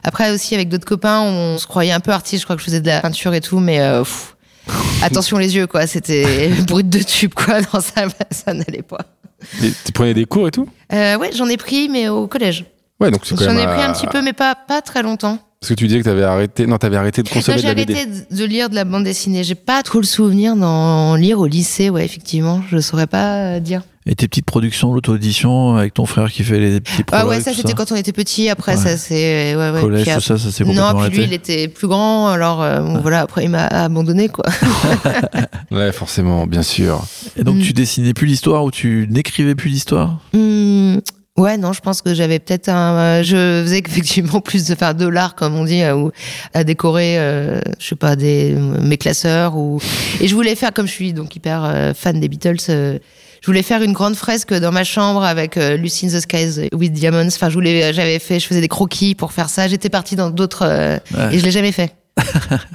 après aussi avec d'autres copains, on se croyait un peu artiste. Je crois que je faisais de la peinture et tout, mais euh, pff, (laughs) attention les yeux, quoi. C'était (laughs) brut de tube, quoi. (laughs) Non, ça, ça n'allait pas. Et tu prenais des cours et tout? Euh, ouais, j'en ai pris, mais au collège. Ouais, donc J'en ai pris à- un petit peu, mais pas pas très longtemps. Parce que tu disais que t'avais arrêté. Non, t'avais arrêté de Non, consommer de j'ai la BD. arrêté de- de lire de la bande dessinée. J'ai pas trop le souvenir d'en lire au lycée, ouais, effectivement. Je saurais pas euh, dire. Et tes petites productions, l'auto-édition, avec ton frère qui fait les petits Ah ouais, ça c'était quand on était petit. Après, Ouais. ça c'est ouais, ouais. Collège, Puis tout ça, ça complètement non, puis lui, il était plus grand, alors euh, bon, voilà. Après, il m'a abandonné, quoi. (laughs) Ouais, forcément, bien sûr. Et donc, Mm. tu dessinais plus l'histoire ou tu n'écrivais plus l'histoire? Hum, ouais, non, je pense que j'avais peut-être un. euh, je faisais effectivement (laughs) plus de faire de l'art, comme on dit, euh, ou à décorer, euh, je sais pas, des mes classeurs ou. Et je voulais faire, comme je suis donc hyper euh, fan des Beatles. euh, je voulais faire une grande fresque dans ma chambre avec euh, Lucy in the Skies with Diamonds. Enfin, je voulais, j'avais fait, je faisais des croquis pour faire ça. J'étais partie dans d'autres euh, Ouais. et je l'ai jamais fait. (laughs)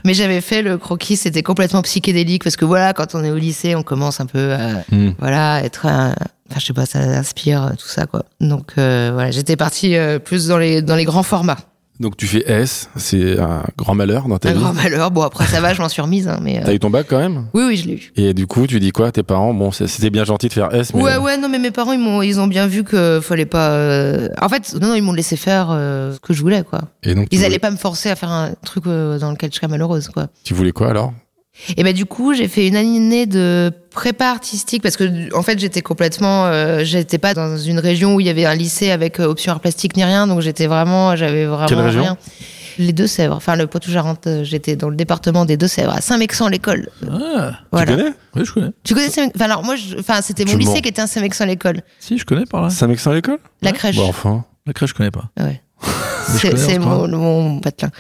Mais j'avais fait le croquis, c'était complètement psychédélique parce que voilà, quand on est au lycée, on commence un peu à, Hmm. voilà, être un, enfin je sais pas, ça inspire euh, tout ça quoi. Donc euh, voilà, j'étais partie euh, plus dans les dans les grands formats. Donc tu fais S, c'est un grand malheur dans ta Un vie. grand malheur. Bon après ça va, je m'en suis remise hein, mais euh, T'as eu ton bac quand même? Oui oui, je l'ai eu. Et du coup, tu dis quoi à tes parents? Bon, c'était bien gentil de faire S, mais. Ouais ouais, non mais mes parents ils m'ont ils ont bien vu que fallait pas euh, en fait non non, ils m'ont laissé faire euh, ce que je voulais quoi. Et donc, Ils voulais, allaient pas me forcer à faire un truc dans lequel je serais malheureuse quoi. tu voulais quoi alors? Et ben du coup, j'ai fait une année de prépa artistique parce que en fait, j'étais complètement euh, j'étais pas dans une région où il y avait un lycée avec euh, option art plastique ni rien, donc j'étais vraiment j'avais vraiment Quelle région rien. Les Deux-Sèvres, enfin le Poitou-Charentes, euh, j'étais dans le département des Deux-Sèvres, à Saint-Mexan l'école. Ah, Voilà. Tu connais? Oui, je connais. Tu connais Saint- Enfin alors moi, je- enfin c'était mon Tu lycée qui était à Saint-Mexan l'école, Si, je connais par là. Saint-Mexan l'école? La Ouais. crèche. Bon, enfin. La crèche, je connais pas. Ouais. C'est mon, mon patelin.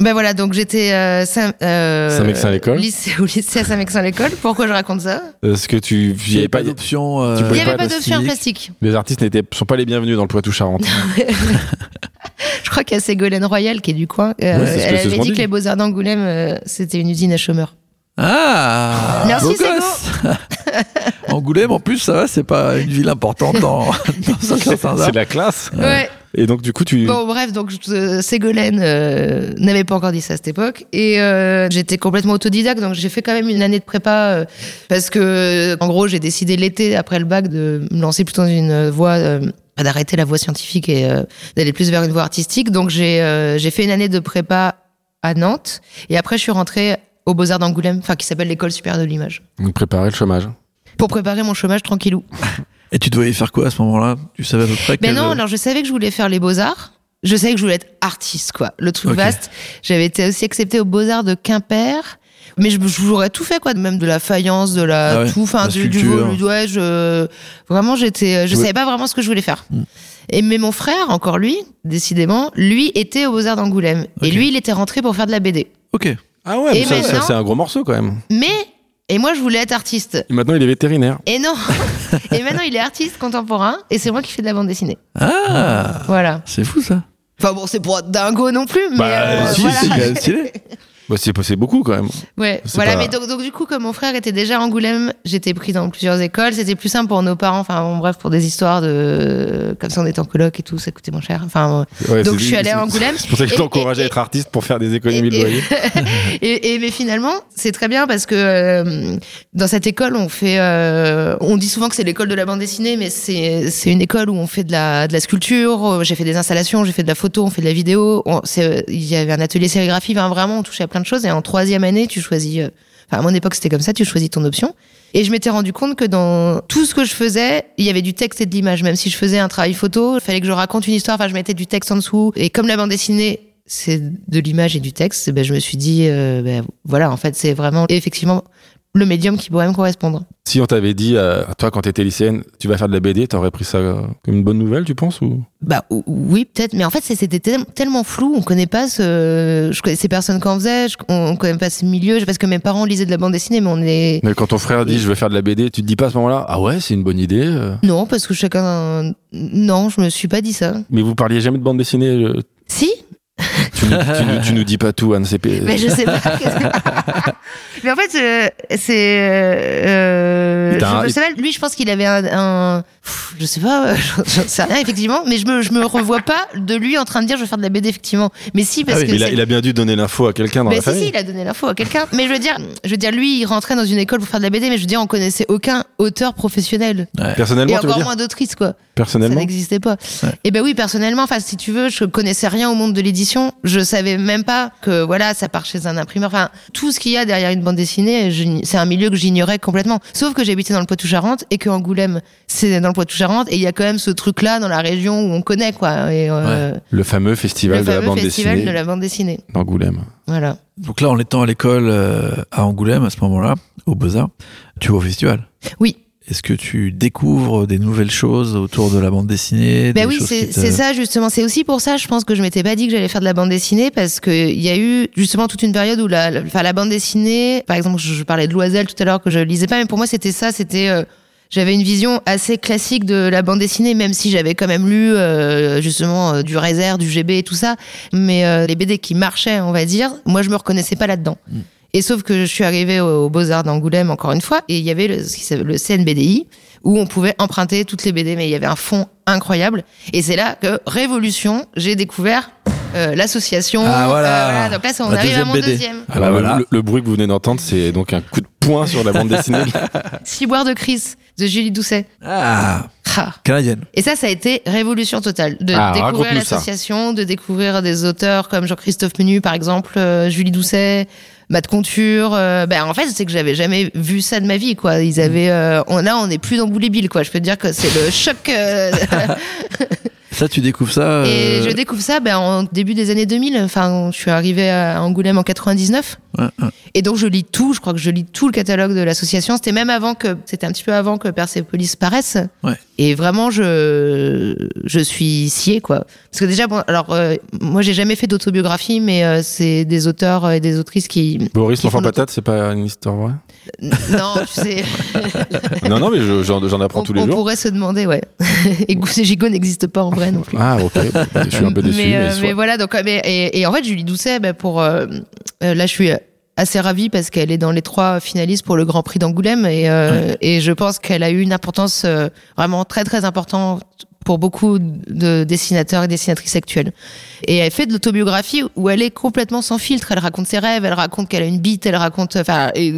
Ben voilà, donc j'étais euh, Saint, euh, l'école lycée, au lycée à Saint-Mexan l'école. Pourquoi je raconte ça? Est-ce que tu. Il n'y avait pas d'option. euh, Il n'y avait pas d'option en plastique. Les artistes n'étaient, sont pas les bienvenus dans le Poitou-Charentes. (laughs) Je crois qu'il y a Ségolène Royal qui est du coin. Euh, Ouais, elle avait dit dit. que les Beaux-Arts d'Angoulême, euh, c'était une usine à chômeurs. Ah Merci, gosse. (laughs) Angoulême, en plus, ça va, c'est pas une ville importante dans, (laughs) dans c'est de la classe. Ouais. Et donc, du coup, tu. Bon, bref, donc euh, Ségolène euh, n'avait pas encore dit ça à cette époque. Et euh, j'étais complètement autodidacte, donc j'ai fait quand même une année de prépa euh, parce que, en gros, j'ai décidé l'été après le bac de me lancer plutôt dans une voie. euh, d'arrêter la voie scientifique et euh, d'aller plus vers une voie artistique. Donc j'ai euh, j'ai fait une année de prépa à Nantes et après je suis rentrée au Beaux-Arts d'Angoulême, enfin qui s'appelle l'école supérieure de l'image, Donc, préparer le chômage. Pour préparer mon chômage tranquillou. Et tu devais faire quoi à ce moment-là? Tu savais à peu près Mais quel- non, alors je savais que je voulais faire les beaux-arts. Je savais que je voulais être artiste, quoi. Le truc vaste. J'avais été aussi acceptée aux beaux-arts de Quimper. Mais je j'aurais tout fait, quoi. Même de la faïence, de la Ah ouais, tout, enfin, du, du ouais, je, vraiment, j'étais, je Ouais. savais pas vraiment ce que je voulais faire. Mm. Et mais mon frère, encore lui, décidément, lui était aux Beaux-Arts d'Angoulême. Et lui, il était rentré pour faire de la BD. Ok. Ah ouais, mais ça, c'est un gros morceau quand même. Mais, et moi, je voulais être artiste. Et maintenant, il est vétérinaire. Et non. et maintenant, il est artiste contemporain. Et c'est moi qui fais de la bande dessinée. Ah Voilà. C'est fou ça. Enfin bon, c'est pour dingo non plus, mais Bah, euh, si, voilà. c'est stylé. (laughs) Bah, c'est c'est beaucoup quand même. Ouais, voilà. pas- Mais donc, donc du coup, comme mon frère était déjà à Angoulême, j'étais pris dans plusieurs écoles. C'était plus simple pour nos parents. Enfin, bon, bref, pour des histoires de comme ça, on était en coloc et tout, ça coûtait moins cher. Enfin, Ouais, Donc, je suis allée à Angoulême. C'est pour ça que je Et- t'encourage à être artiste pour faire des économies de loyer. (laughs) et, et mais finalement, c'est très bien parce que euh, dans cette école, on fait, euh, on dit souvent que c'est l'école de la bande dessinée, mais c'est c'est une école où on fait de la de la sculpture. J'ai fait des installations, j'ai fait de la photo, on fait de la vidéo. Il y avait un atelier sérigraphie. Enfin, vraiment, on touchait à de choses. Et en troisième année, tu choisis. euh, Enfin, à mon époque, c'était comme ça. Tu choisis ton option. Et je m'étais rendu compte que dans tout ce que je faisais, il y avait du texte et de l'image. Même si je faisais un travail photo, il fallait que je raconte une histoire. Enfin, je mettais du texte en dessous. Et comme la bande dessinée, c'est de l'image et du texte, ben, je me suis dit, euh, ben, voilà, en fait, c'est vraiment effectivement le médium qui pourrait me correspondre. Si on t'avait dit, euh, toi, quand t'étais lycéenne, tu vas faire de la BD, t'aurais pris ça comme une bonne nouvelle, tu penses ou? Bah ou- oui, peut-être, mais en fait, c'était tel- tellement flou. On connaît pas ce, je connais ces personnes qui en faisaient, je- on, on connaît pas ce milieu. Parce que mes parents lisaient de la bande dessinée, mais on est Mais quand ton frère dit, je vais faire de la BD, tu te dis pas à ce moment-là, ah ouais, c'est une bonne idée. euh. non, parce que chacun, non, je me suis pas dit ça. Mais vous parliez jamais de bande dessinée. Si, Tu, nous, tu nous- tu nous dis pas tout, Anne. c'est- mais je sais pas. (laughs) mais en fait, euh, c'est, euh, je, pas, lui, je pense qu'il avait un, un- je sais pas, euh, j'en sais rien effectivement, mais je me, je me revois pas de lui en train de dire je vais faire de la BD effectivement. Mais si, parce Ah oui, que mais il a, c'est- il a bien dû donner l'info à quelqu'un dans Mais la si, famille. si, il a donné l'info à quelqu'un. Mais je veux dire, je veux dire, lui, il rentrait dans une école pour faire de la BD, mais je veux dire, on connaissait aucun auteur professionnel. Et Personnellement, tu veux encore moins d'autrice, quoi. Ça Personnellement n'existait pas. Ouais. Et ben oui, personnellement, enfin, si tu veux, je connaissais rien au monde de l'édition. Je savais même pas que, voilà, ça part chez un imprimeur. Enfin, tout ce qu'il y a derrière une bande dessinée, c'est un milieu que j'ignorais complètement. Sauf que j'habitais dans le Poitou-Charentes et que Angoulême, c'est dans le Poitou-Charentes et il y a quand même ce truc-là dans la région où on connaît, quoi. Et, euh, Le fameux festival le de la fameux bande festival dessinée de la bande dessinée. d'Angoulême. Voilà. Donc là, en étant à l'école euh, à Angoulême, à ce moment-là, au Beaux-Arts, tu vas au festival? Oui. Est-ce que tu découvres des nouvelles choses autour de la bande dessinée Ben oui, c'est te- ça justement. C'est aussi pour ça, je pense que je m'étais pas dit que j'allais faire de la bande dessinée parce que il y a eu justement toute une période où la, la, bande dessinée, par exemple, je, je parlais de Loisel tout à l'heure que je lisais pas, mais pour moi c'était ça, c'était euh, j'avais une vision assez classique de la bande dessinée, même si j'avais quand même lu euh, justement euh, du Réserve, du GB et tout ça, mais les BD qui marchaient, on va dire, moi je me reconnaissais pas là-dedans. Et sauf que je suis arrivée aux, aux Beaux-Arts d'Angoulême encore une fois, et il y avait le, ce le CNBDI, où on pouvait emprunter toutes les BD, mais il y avait un fond incroyable. Et c'est là que, révolution, j'ai découvert euh, l'association. Ah, voilà. Donc là, on La arrive à deuxième mon BD. deuxième. Ah bah voilà. le, le bruit que vous venez d'entendre, c'est donc un coup de poing sur la bande dessinée. (laughs) Ciboire de Chris, de Julie Doucet. Ah, Ah. canadienne. Et ça, ça a été révolution totale. De Ah, découvrir l'association, de découvrir des auteurs comme Jean-Christophe Menu, par exemple, euh, Julie Doucet, Matt Conture. euh, ben, en fait, c'est que j'avais jamais vu ça de ma vie, quoi. Ils avaient, euh, on, là, on n'est plus dans Boulébile, quoi. Je peux te dire que c'est le choc. euh, (laughs) (laughs) Ça, tu découvres ça. Et euh, je découvre ça ben, en début des années 2000. Enfin, je suis arrivée à Angoulême en 99. Ouais, ouais. Et donc, je lis tout. Je crois que je lis tout le catalogue de l'association. C'était même avant que, c'était un petit peu avant que Persepolis paraisse. Ouais. Et vraiment, je, je suis sciée, quoi. Parce que déjà, bon, alors, euh, moi, j'ai jamais fait d'autobiographie, mais euh, c'est des auteurs et des autrices qui. Boris l'enfant patate, c'est pas une histoire vraie? Non, tu sais. (laughs) Non, non, mais je- j'en j'en apprends on, tous les on jours. pourrait se demander, ouais. (laughs) et Gousse Gigot n'existe pas en vrai non plus. Ah, ok. Je suis un peu (laughs) déçu. mais, Mais, euh, mais voilà, donc, euh, mais- et, et en fait, Julie Doucet, bah, pour, euh, euh, là, je suis assez ravie parce qu'elle est dans les trois finalistes pour le Grand Prix d'Angoulême et, euh, et je pense qu'elle a eu une importance euh, vraiment très, très importante pour beaucoup de dessinateurs et dessinatrices actuelles. Et elle fait de l'autobiographie où elle est complètement sans filtre. Elle raconte ses rêves, elle raconte qu'elle a une bite, elle raconte, enfin, et,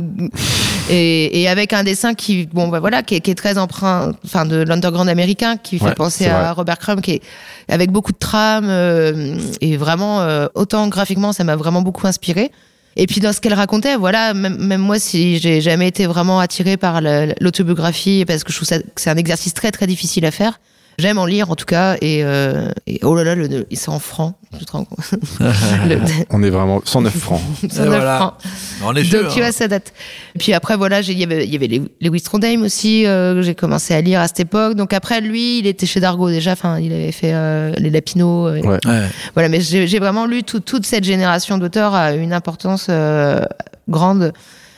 et, et avec un dessin qui, bon, bah voilà, qui est, qui est très emprunt, enfin, de l'underground américain, qui fait penser à vrai. Robert Crumb, qui est avec beaucoup de trames euh, et vraiment euh, autant graphiquement, ça m'a vraiment beaucoup inspiré. Et puis dans ce qu'elle racontait, voilà, même, moi, si j'ai jamais été vraiment attirée par l'autobiographie, parce que je trouve que c'est un exercice très très difficile à faire. J'aime en lire en tout cas, et, euh, et oh là là, le, le- c'est en francs, tu te rends compte (laughs) Le- On est vraiment 109 francs. (laughs) 109 voilà. francs. On est Donc sûr. tu vois, ça date. Et puis après, voilà, il y avait, il y avait les, Lewis Trondheim aussi, euh, que j'ai commencé à lire à cette époque. Donc après, lui, il était chez Dargo déjà, enfin, il avait fait euh, les Lapino. euh, Ouais. Ouais. voilà, mais j'ai j'ai vraiment lu tout- toute cette génération d'auteurs à une importance euh, grande.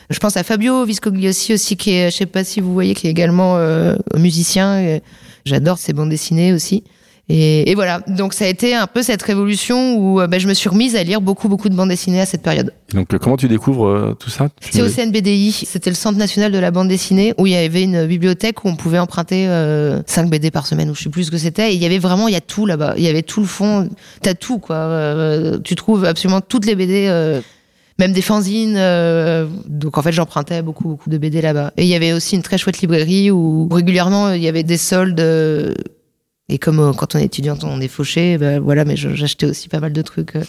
Je pense à Fabio Viscogliosi aussi, qui est, je sais pas si vous voyez, qui est également euh, musicien. Et J'adore ses bandes dessinées aussi. Et, et voilà, donc ça a été un peu cette révolution où ben, je me suis remise à lire beaucoup, beaucoup de bandes dessinées à cette période. Donc, euh, comment tu découvres euh, tout ça? C'est au CNBDI, c'était le Centre national de la bande dessinée, où il y avait une bibliothèque où on pouvait emprunter euh, 5 BD par semaine, ou je sais plus ce que c'était. Et il y avait vraiment, il y a tout là-bas. Il y avait tout le fond, t'as tout quoi. Euh, tu trouves absolument toutes les BD, euh, même des fanzines. euh, donc en fait, j'empruntais beaucoup, beaucoup de BD là-bas. Et il y avait aussi une très chouette librairie où régulièrement il y avait des soldes. Et comme euh, quand on est étudiante, on est fauché, ben voilà, mais j'achetais aussi pas mal de trucs. euh,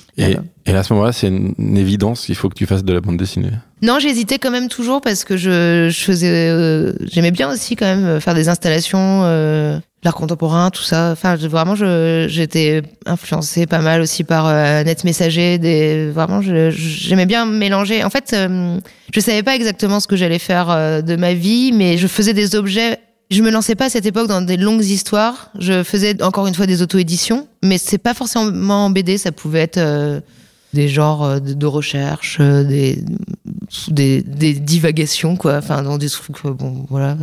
Et, à ce moment-là, c'est une, une évidence qu'il faut que tu fasses de la bande dessinée. Non, j'hésitais quand même toujours parce que je, je faisais, euh, j'aimais bien aussi quand même faire des installations, l'art contemporain, tout ça. Enfin, je- vraiment, j'étais influencée pas mal aussi par Net Messager. Des, vraiment, j'aimais bien mélanger. En fait, je savais pas exactement ce que j'allais faire de ma vie, mais je faisais des objets. Je me lançais pas à cette époque dans des longues histoires. Je faisais encore une fois des auto-éditions, mais c'est pas forcément en BD. Ça pouvait être euh, des genres euh, de, de recherche, euh, des, des, des divagations, quoi. Enfin, dans des trucs, euh, bon, voilà.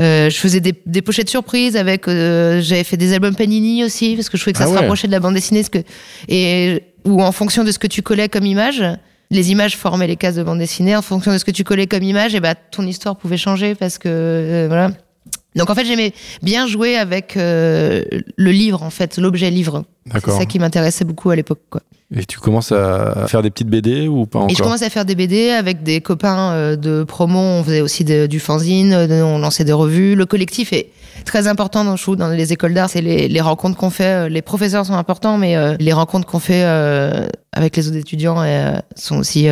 Euh, je faisais des, des pochettes surprises avec. euh, J'avais fait des albums Panini aussi, parce que je trouvais que ça Ah se ouais. rapprochait de la bande dessinée. Parce que, et où en fonction de ce que tu collais comme image, les images formaient les cases de bande dessinée. En fonction de ce que tu collais comme image, et bah, ton histoire pouvait changer parce que, euh, voilà. Donc en fait, j'aimais bien jouer avec euh, le livre, en fait, l'objet livre. C'est ça qui m'intéressait beaucoup à l'époque, quoi. Et tu commences à faire des petites BD ou pas encore Et je commence à faire des BD avec des copains euh, de promo. On faisait aussi de- du fanzine, euh, on lançait des revues. Le collectif est très important dans, je trouve, dans les écoles d'art. C'est les, les rencontres qu'on fait. Les professeurs sont importants, mais euh, les rencontres qu'on fait euh, avec les autres étudiants euh, sont aussi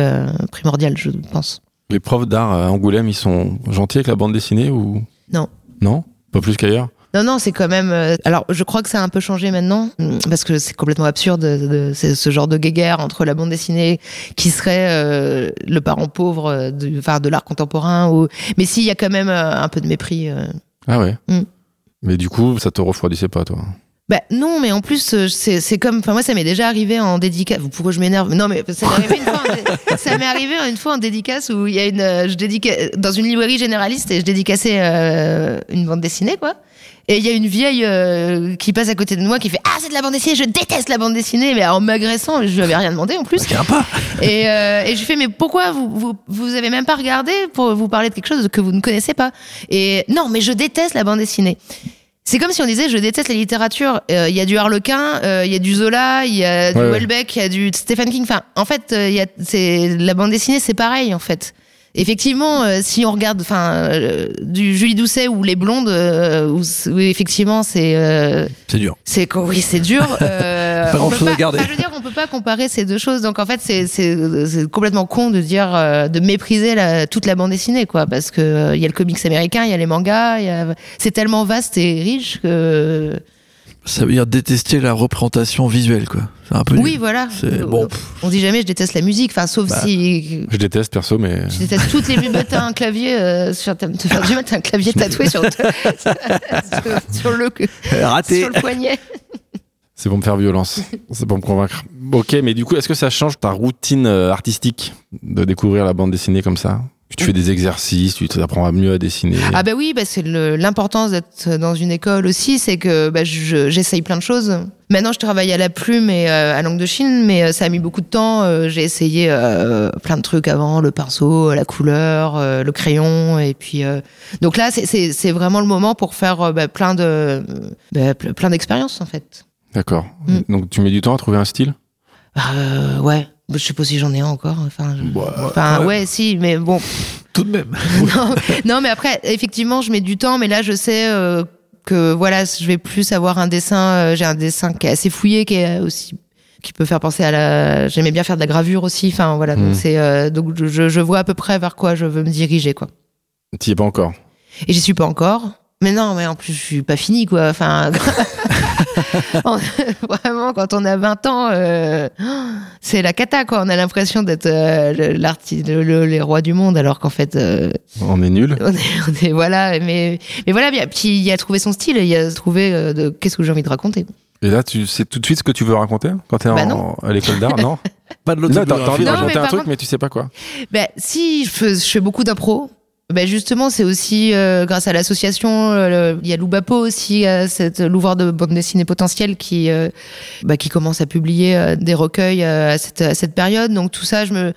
primordiales, je pense. Les profs d'art à Angoulême, ils sont gentils avec la bande dessinée ou? Non. Non Pas plus qu'ailleurs Non, non, c'est quand même. euh, alors, je crois que ça a un peu changé maintenant, hum, parce que c'est complètement absurde. de- de- c'est ce genre de guéguerre entre la bande dessinée qui serait euh, le parent pauvre euh, de, enfin, de l'art contemporain. Ou... Mais si, il y a quand même euh, un peu de mépris. euh. Ah ouais Mm. Mais du coup, ça te refroidissait pas, toi Bah non, mais en plus, euh, c'est c'est comme. Enfin, moi, ça m'est déjà arrivé en dédicace. Pourquoi je m'énerve? Non, mais ça m'est arrivé une fois. En dé- (laughs) ça m'est arrivé une fois en dédicace où il y a une. euh, Je dédica... dans une librairie généraliste et je dédicaçais euh, une bande dessinée, quoi. Et il y a une vieille euh, qui passe à côté de moi qui fait Ah, c'est de la bande dessinée, je déteste la bande dessinée, mais en m'agressant, je lui avais rien demandé en plus. Tiens pas. (laughs) Et, euh, et je lui fais mais pourquoi vous, vous vous avez même pas regardé pour vous parler de quelque chose que vous ne connaissez pas? Et non, mais je déteste la bande dessinée. C'est comme si on disait je déteste la littérature. Euh, Il y a du Harlequin, euh, il y a du Zola, il y a du Ouais. Welbeck, il y a du Stephen King. Enfin, en fait, euh, il y a c'est la bande dessinée, c'est pareil en fait. Effectivement, euh, si on regarde, enfin, euh, du Julie Doucet ou les blondes, euh, où, où effectivement c'est euh, C'est dur. c'est oui, c'est dur. Euh, (laughs) Pas on grand-chose peut à garder. enfin, je veux dire, on peut pas comparer ces deux choses. Donc en fait, c'est complètement con de dire euh, de mépriser la, toute la bande dessinée, quoi, parce que euh, il y a le comics américain, il y a les mangas, a c'est tellement vaste et riche que Ça veut dire détester la représentation visuelle, quoi. C'est un peu oui, nul. voilà. C'est bon. On dit jamais je déteste la musique, enfin sauf Bah. si Je déteste perso, mais. je déteste toutes les t'as un clavier euh, sur ta, te faire du mal, t'as un clavier tatoué sur, (laughs) (laughs) sur, sur le Raté. sur le poignet. C'est pour me faire violence. (laughs) C'est pour me convaincre. Ok, mais du coup, est-ce que ça change ta routine euh, artistique de découvrir la bande dessinée comme ça? Tu fais des exercices, tu apprends à mieux à dessiner. Ah bah oui, c'est le- l'importance d'être dans une école aussi, c'est que bah, je- j'essaye plein de choses. Maintenant, je travaille à la plume et euh, à langue de Chine, mais euh, ça a mis beaucoup de temps. J'ai essayé euh, plein de trucs avant, le pinceau, la couleur, euh, le crayon, et puis donc là, c'est- vraiment le moment pour faire bah, plein de bah, ple- plein d'expériences en fait. D'accord. Mm. Donc tu mets du temps à trouver un style? Bah, euh, ouais, je sais pas si j'en ai un encore. Enfin, je- Ouais, enfin ouais. ouais, si, mais bon, (laughs) Tout de même. (laughs) non, non, mais après, effectivement, je mets du temps, mais là, je sais euh, que voilà, je vais plus avoir un dessin. euh, J'ai un dessin qui est assez fouillé, qui est aussi qui peut faire penser à la. J'aimais bien faire de la gravure aussi. Enfin voilà, Mm. donc c'est euh, donc je, je vois à peu près vers quoi je veux me diriger quoi. T'y es pas encore? Et j'y suis pas encore. Mais non, mais en plus, je suis pas fini, quoi. Enfin, (laughs) (laughs) on- vraiment, quand on a 20 ans, euh, c'est la cata, quoi. On a l'impression d'être euh, le- le- les rois du monde, alors qu'en fait, euh, On est nul. (laughs) on est, on est- voilà, mais, mais voilà. Puis il a trouvé son style, il a trouvé euh, de qu'est-ce que j'ai envie de raconter. Et là, tu sais tout de suite ce que tu veux raconter quand t'es Bah en- non. à l'école d'art, non? (laughs) Pas de Là, t'as t'as envie de Non, raconter un truc, contre- mais tu sais pas quoi. Ben, si je fais, je fais beaucoup d'impro, ben justement, c'est aussi euh, grâce à l'association. euh, Il y a Loubapo aussi, euh, cette l'ouvreur de bande dessinée potentielle qui euh, bah, qui commence à publier euh, des recueils euh, à cette, à cette période. Donc tout ça, je me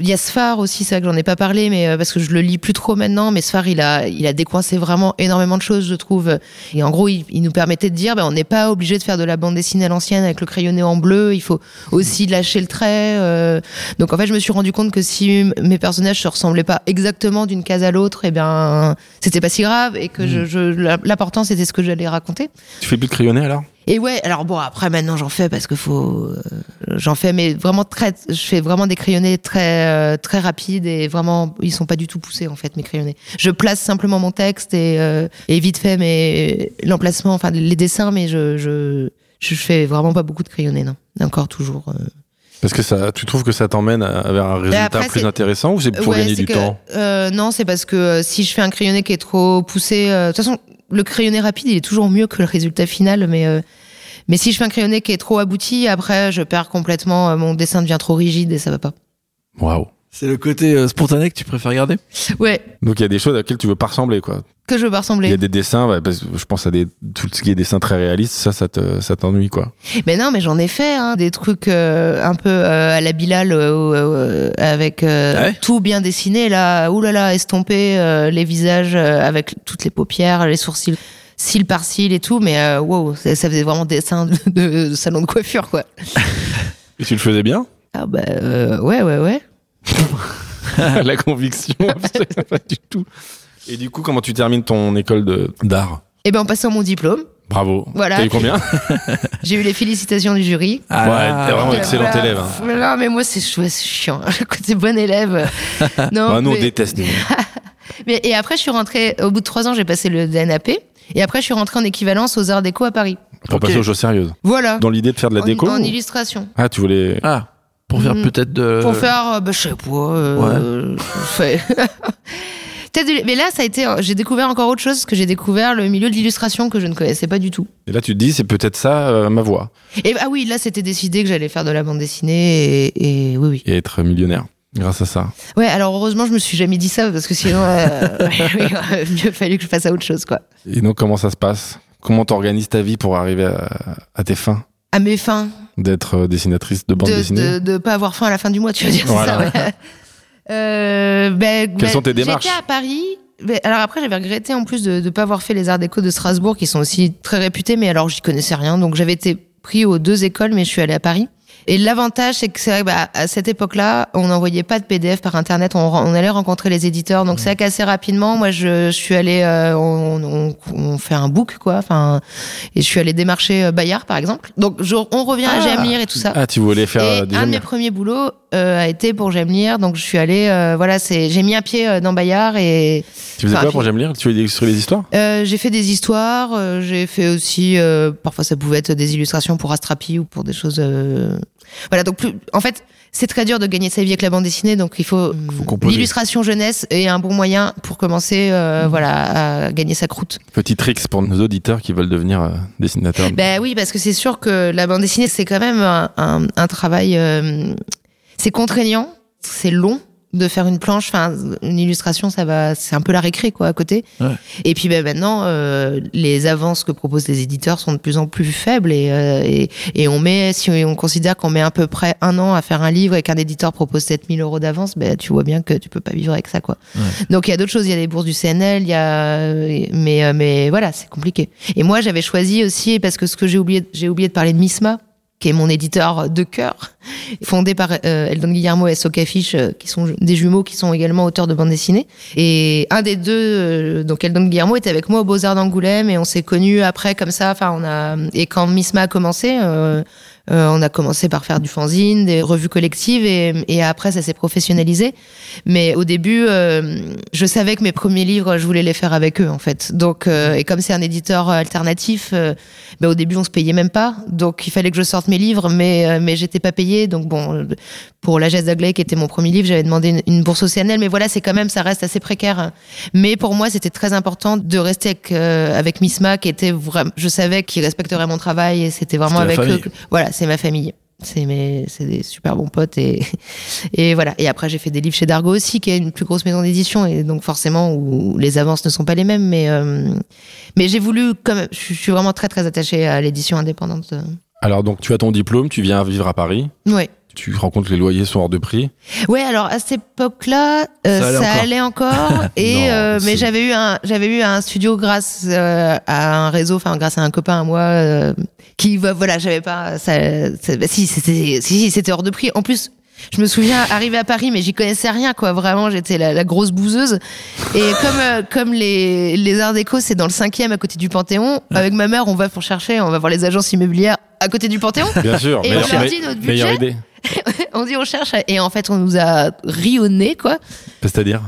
il y a Sfar aussi, c'est vrai que j'en ai pas parlé, mais euh, parce que je le lis plus trop maintenant. Mais Sfar, il a, il a décoincé vraiment énormément de choses, je trouve. Et en gros, il, il nous permettait de dire, ben, on n'est pas obligé de faire de la bande dessinée à l'ancienne avec le crayonné en bleu. Il faut aussi lâcher le trait. euh. Donc en fait, je me suis rendu compte que si mes personnages se ressemblaient pas exactement d'une case à l'autre, eh bien, c'était pas si grave et que je, je- la- l'important c'était ce que j'allais raconter. Tu fais plus de crayonner alors? Et ouais, alors bon, après maintenant j'en fais parce que faut, euh, j'en fais, mais vraiment très, je fais vraiment des crayonnés très euh, très rapides et vraiment ils sont pas du tout poussés en fait mes crayonnés. Je place simplement mon texte et euh, et vite fait mais l'emplacement, enfin les dessins, mais je je je fais vraiment pas beaucoup de crayonnés non, encore toujours. euh. Parce que ça, tu trouves que ça t'emmène vers un résultat après, plus intéressant ou c'est pour Ouais, gagner du que- temps? euh, Non, c'est parce que euh, si je fais un crayonné qui est trop poussé, euh, de toute façon, le crayonné rapide, il est toujours mieux que le résultat final, mais euh, mais si je fais un crayonné qui est trop abouti, après, je perds complètement, euh, mon dessin devient trop rigide et ça va pas. Waouh. C'est le côté euh, spontané que tu préfères garder Ouais, Donc il y a des choses à laquelle tu veux pas ressembler quoi. que je veux pas Il y a ressembler. des dessins, ouais, parce que je pense à des tout ce qui est dessin très réaliste, ça, ça te, ça t'ennuie quoi. Mais non, mais j'en ai fait hein, des trucs euh, un peu euh, à la Bilal euh, euh, avec euh, Ah ouais tout bien dessiné là, oulala, estompé, euh, les visages euh, avec toutes les paupières, les sourcils, cils par cils et tout, mais euh, wow, ça, ça faisait vraiment dessin de, de salon de coiffure quoi. Et tu le faisais bien? Ah bah euh, ouais ouais ouais. (laughs) La conviction, absolument pas du tout. Et du coup, comment tu termines ton école de- d'art Et ben en passant mon diplôme, Bravo. Voilà. T'as eu combien (laughs) (laughs) j'ai eu les félicitations du jury. Ouais, t'es vraiment Euh, excellent voilà. élève. hein. Mais Non mais moi c'est chiant. Côté bon élève. Non. Ah, nous, on mais- déteste. nous. mais- et après je suis rentrée. Au bout de trois ans j'ai passé le DNAP. Et après je suis rentrée en équivalence aux Arts Déco à Paris. Pour Ok. passer aux choses sérieuses. Voilà. Dans l'idée de faire de la en, déco en ou- illustration. Ah, tu voulais. Ah, pour faire Mhm. peut-être de. Pour faire, euh, bah, je sais pas. euh, (laughs) de- Mais là, ça a été. J'ai découvert encore autre chose, parce que j'ai découvert le milieu de l'illustration que je ne connaissais pas du tout. Et là, tu te dis, c'est peut-être ça euh, ma voie. Et ah oui, là, c'était décidé que j'allais faire de la bande dessinée, et, et oui, oui. Et être millionnaire. Grâce à ça. Ouais, alors heureusement, je me suis jamais dit ça, parce que sinon, euh, (laughs) (laughs) il aurait mieux fallu que je fasse à autre chose, quoi. Et donc, comment ça se passe? Comment t'organises ta vie pour arriver à, à tes fins? À mes fins, D'être euh, dessinatrice de bande de, dessinée de, de pas avoir faim à la fin du mois, tu veux dire Voilà. ça, ouais. (laughs) Euh, ben, ben, sont tes démarches J'étais à Paris. Ben, alors après, j'avais regretté en plus de ne pas avoir fait les arts déco de Strasbourg, qui sont aussi très réputés, mais alors j'y connaissais rien. Donc j'avais été pris aux deux écoles, mais je suis allée à Paris. Et l'avantage, c'est que c'est vrai que bah, à cette époque-là, on n'envoyait pas de PDF par Internet, on, on allait rencontrer les éditeurs. Donc c'est vrai qu'assez rapidement, moi, je, je suis allée, euh, on, on, on fait un book, quoi. Enfin, et je suis allée démarcher euh, Bayard, par exemple. Donc je- on revient à Ah. Jamir et tout ça. Ah, tu voulais faire Et euh, des un de mes premiers boulots euh, a été pour Jamir, donc je suis allée, euh, voilà, c'est, j'ai mis un pied euh, dans Bayard et Tu faisais quoi pour J'aime lire Tu illustrer les histoires? Euh, j'ai fait des histoires, euh, j'ai fait aussi, euh, parfois ça pouvait être des illustrations pour Astrapi ou pour des choses. Voilà, donc plus, en fait, c'est très dur de gagner sa vie avec la bande dessinée, donc il faut, l'illustration jeunesse est un bon moyen pour commencer, euh, Mmh. voilà, à gagner sa croûte. Petit tricks pour nos auditeurs qui veulent devenir euh, dessinateurs. Ben oui, parce que c'est sûr que la bande dessinée, c'est quand même un, un- un travail. euh, c'est contraignant, c'est long. De faire une planche, enfin une illustration, ça va, c'est un peu la récré quoi à côté. Ouais. Et puis ben maintenant, euh, les avances que proposent les éditeurs sont de plus en plus faibles et, euh, et, et on met, si on considère qu'on met à peu près un an à faire un livre et qu'un éditeur propose 7000 euros d'avance, ben tu vois bien que tu peux pas vivre avec ça quoi. Ouais. Donc il y a d'autres choses, il y a les bourses du CNL, il y a, mais euh, mais voilà, c'est compliqué. Et moi j'avais choisi aussi parce que ce que j'ai oublié, j'ai oublié de parler de Misma qui est mon éditeur de cœur, fondé par euh, Eldon Guillermo et Soka Fish, euh, qui sont des jumeaux qui sont également auteurs de bande dessinée. Et un des deux, euh, donc Eldon Guillermo, était avec moi au Beaux-Arts d'Angoulême et on s'est connus après comme ça. Enfin, on a et quand Misma a commencé. euh, euh, on a commencé par faire du fanzine, des revues collectives et, et après ça s'est professionnalisé. Mais au début, euh, je savais que mes premiers livres, je voulais les faire avec eux en fait. Donc euh, et comme c'est un éditeur alternatif, euh, ben, au début on se payait même pas. Donc il fallait que je sorte mes livres, mais euh, mais j'étais pas payée. Donc bon, pour La Geste d'Aglaé qui était mon premier livre, j'avais demandé une, une bourse au CNL. Mais voilà, c'est quand même ça reste assez précaire. Mais pour moi, c'était très important de rester avec euh, avec Misma qui était vraiment, je savais qu'il respecterait mon travail et c'était vraiment avec eux. que- Voilà, c'est ma famille. C'est mes, c'est des super bons potes et (laughs) et voilà. Et après, j'ai fait des livres chez Dargo aussi, qui est une plus grosse maison d'édition et donc forcément où les avances ne sont pas les mêmes. Mais euh, mais j'ai voulu, comme je suis vraiment très très attachée à l'édition indépendante. Alors donc tu as ton diplôme, tu viens vivre à Paris, Ouais. Tu te rends compte que les loyers sont hors de prix. Ouais, alors à cette époque-là, euh, Ça ça, allait allait encore. (laughs) et Non, euh, mais j'avais eu un j'avais eu un studio grâce euh, à un réseau, enfin grâce à un copain à moi euh, qui va voilà, j'avais pas ça, ça- bah, si c'était si, si, c'était hors de prix. En plus, je me souviens arriver à Paris, mais j'y connaissais rien quoi. Vraiment, j'étais la, la grosse bouseuse. Et (laughs) comme euh, comme les les Arts Déco, c'est dans le cinquième à côté du Panthéon. Avec ma mère, on va pour chercher, on va voir les agences immobilières à côté du Panthéon. Bien sûr, Et on meilleure, leur dit notre meilleure budget. idée. (laughs) on dit on cherche et en fait on nous a rionné quoi. C'est-à-dire?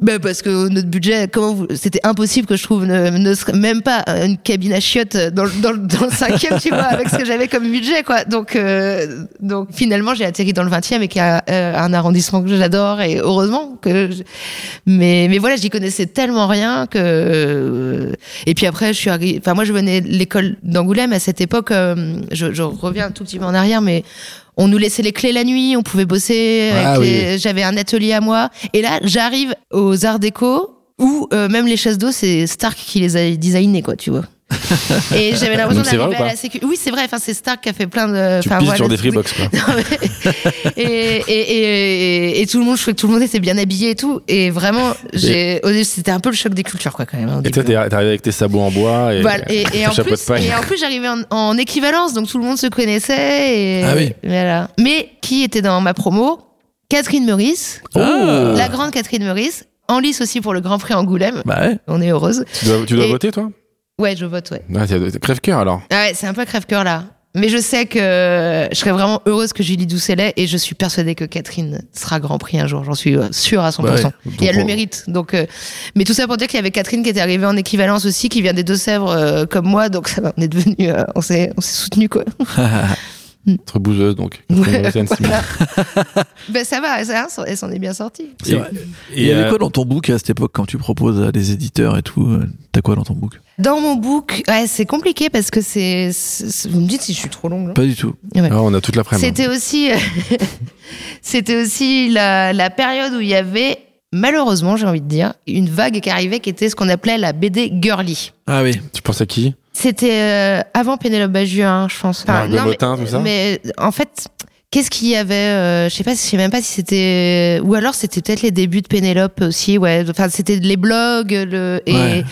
Ben parce que notre budget, comment vous, c'était impossible que je trouve ne, ne même pas une cabine à chiottes dans, dans, dans le cinquième, tu vois, avec ce que j'avais comme budget, quoi. Donc, euh, donc finalement, j'ai atterri dans le 20e et qui a euh, un arrondissement que j'adore et heureusement que. je- Mais, mais voilà, j'y connaissais tellement rien que. Et puis après, je suis arrivée. Enfin, moi, je venais de l'école d'Angoulême à cette époque. euh, je, je reviens un tout petit peu en arrière, mais on nous laissait les clés la nuit, on pouvait bosser. Ah oui. J'avais un atelier à moi. Et là, j'arrive aux Arts Déco où euh, même les chaises d'eau, c'est Stark qui les a designées, quoi, tu vois. Et j'avais (laughs) l'impression d'arriver à la sécu. Oui, c'est vrai. Enfin, c'est Stark qui a fait plein de. Tu enfin, pises voilà, sur des freebox quoi. (laughs) Non, mais- (laughs) et, et, et, et, et tout le monde, je trouvais que tout le monde était bien habillé et tout. Et vraiment, j'ai, c'était un peu le choc des cultures, quoi, quand même. Et toi t'es t'es arrivé avec tes sabots en bois et, Voilà. Et, en plus, de paille. et en plus, j'arrivais en, en équivalence, donc tout le monde se connaissait. Et, Ah oui. Voilà. Mais qui était dans ma promo? Catherine Meurice, Ah. la grande Catherine Meurice, en lice aussi pour le Grand Prix Angoulême. Bah ouais. On est heureuse. Tu dois, tu dois Et- voter toi? Ouais, je vote, ouais. Ah, t'es- Crève-cœur alors. Ah ouais, c'est un peu crève-cœur là. Mais je sais que je serais vraiment heureuse que Julie Doucelet et je suis persuadée que Catherine sera Grand Prix un jour. J'en suis euh, sûre à 100%. Bah ouais. Et elle le mérite. Donc, euh, mais tout ça pour dire qu'il y avait Catherine qui était arrivée en équivalence aussi, qui vient des Deux-Sèvres euh, comme moi. Donc ça on est devenu, on s'est, on s'est soutenu quoi. (laughs) Entre bouseuses donc. Ouais, (laughs) ben ça va, ça, elle s'en est bien sortie. Et- Il y avait euh, quoi dans ton book à cette époque quand tu proposes à des éditeurs et tout euh, T'as quoi dans ton book? Dans mon book, ouais, c'est compliqué parce que c'est, vous me dites si je suis trop longue. non Pas du tout. Ouais. ah, on a toute l'après-midi. C'était aussi, (laughs) c'était aussi la, la période où il y avait, malheureusement, j'ai envie de dire, une vague qui arrivait qui était ce qu'on appelait la BD girly. Ah oui. Tu penses à qui? C'était euh, avant Pénélope Bagieux, hein, je pense. Margot non, mais- Motin, tout ça Mais en fait, qu'est-ce qu'il y avait euh, Je sais pas, je sais même pas si c'était, ou alors c'était peut-être les débuts de Pénélope aussi. Ouais, enfin c'était les blogs, le et Ouais.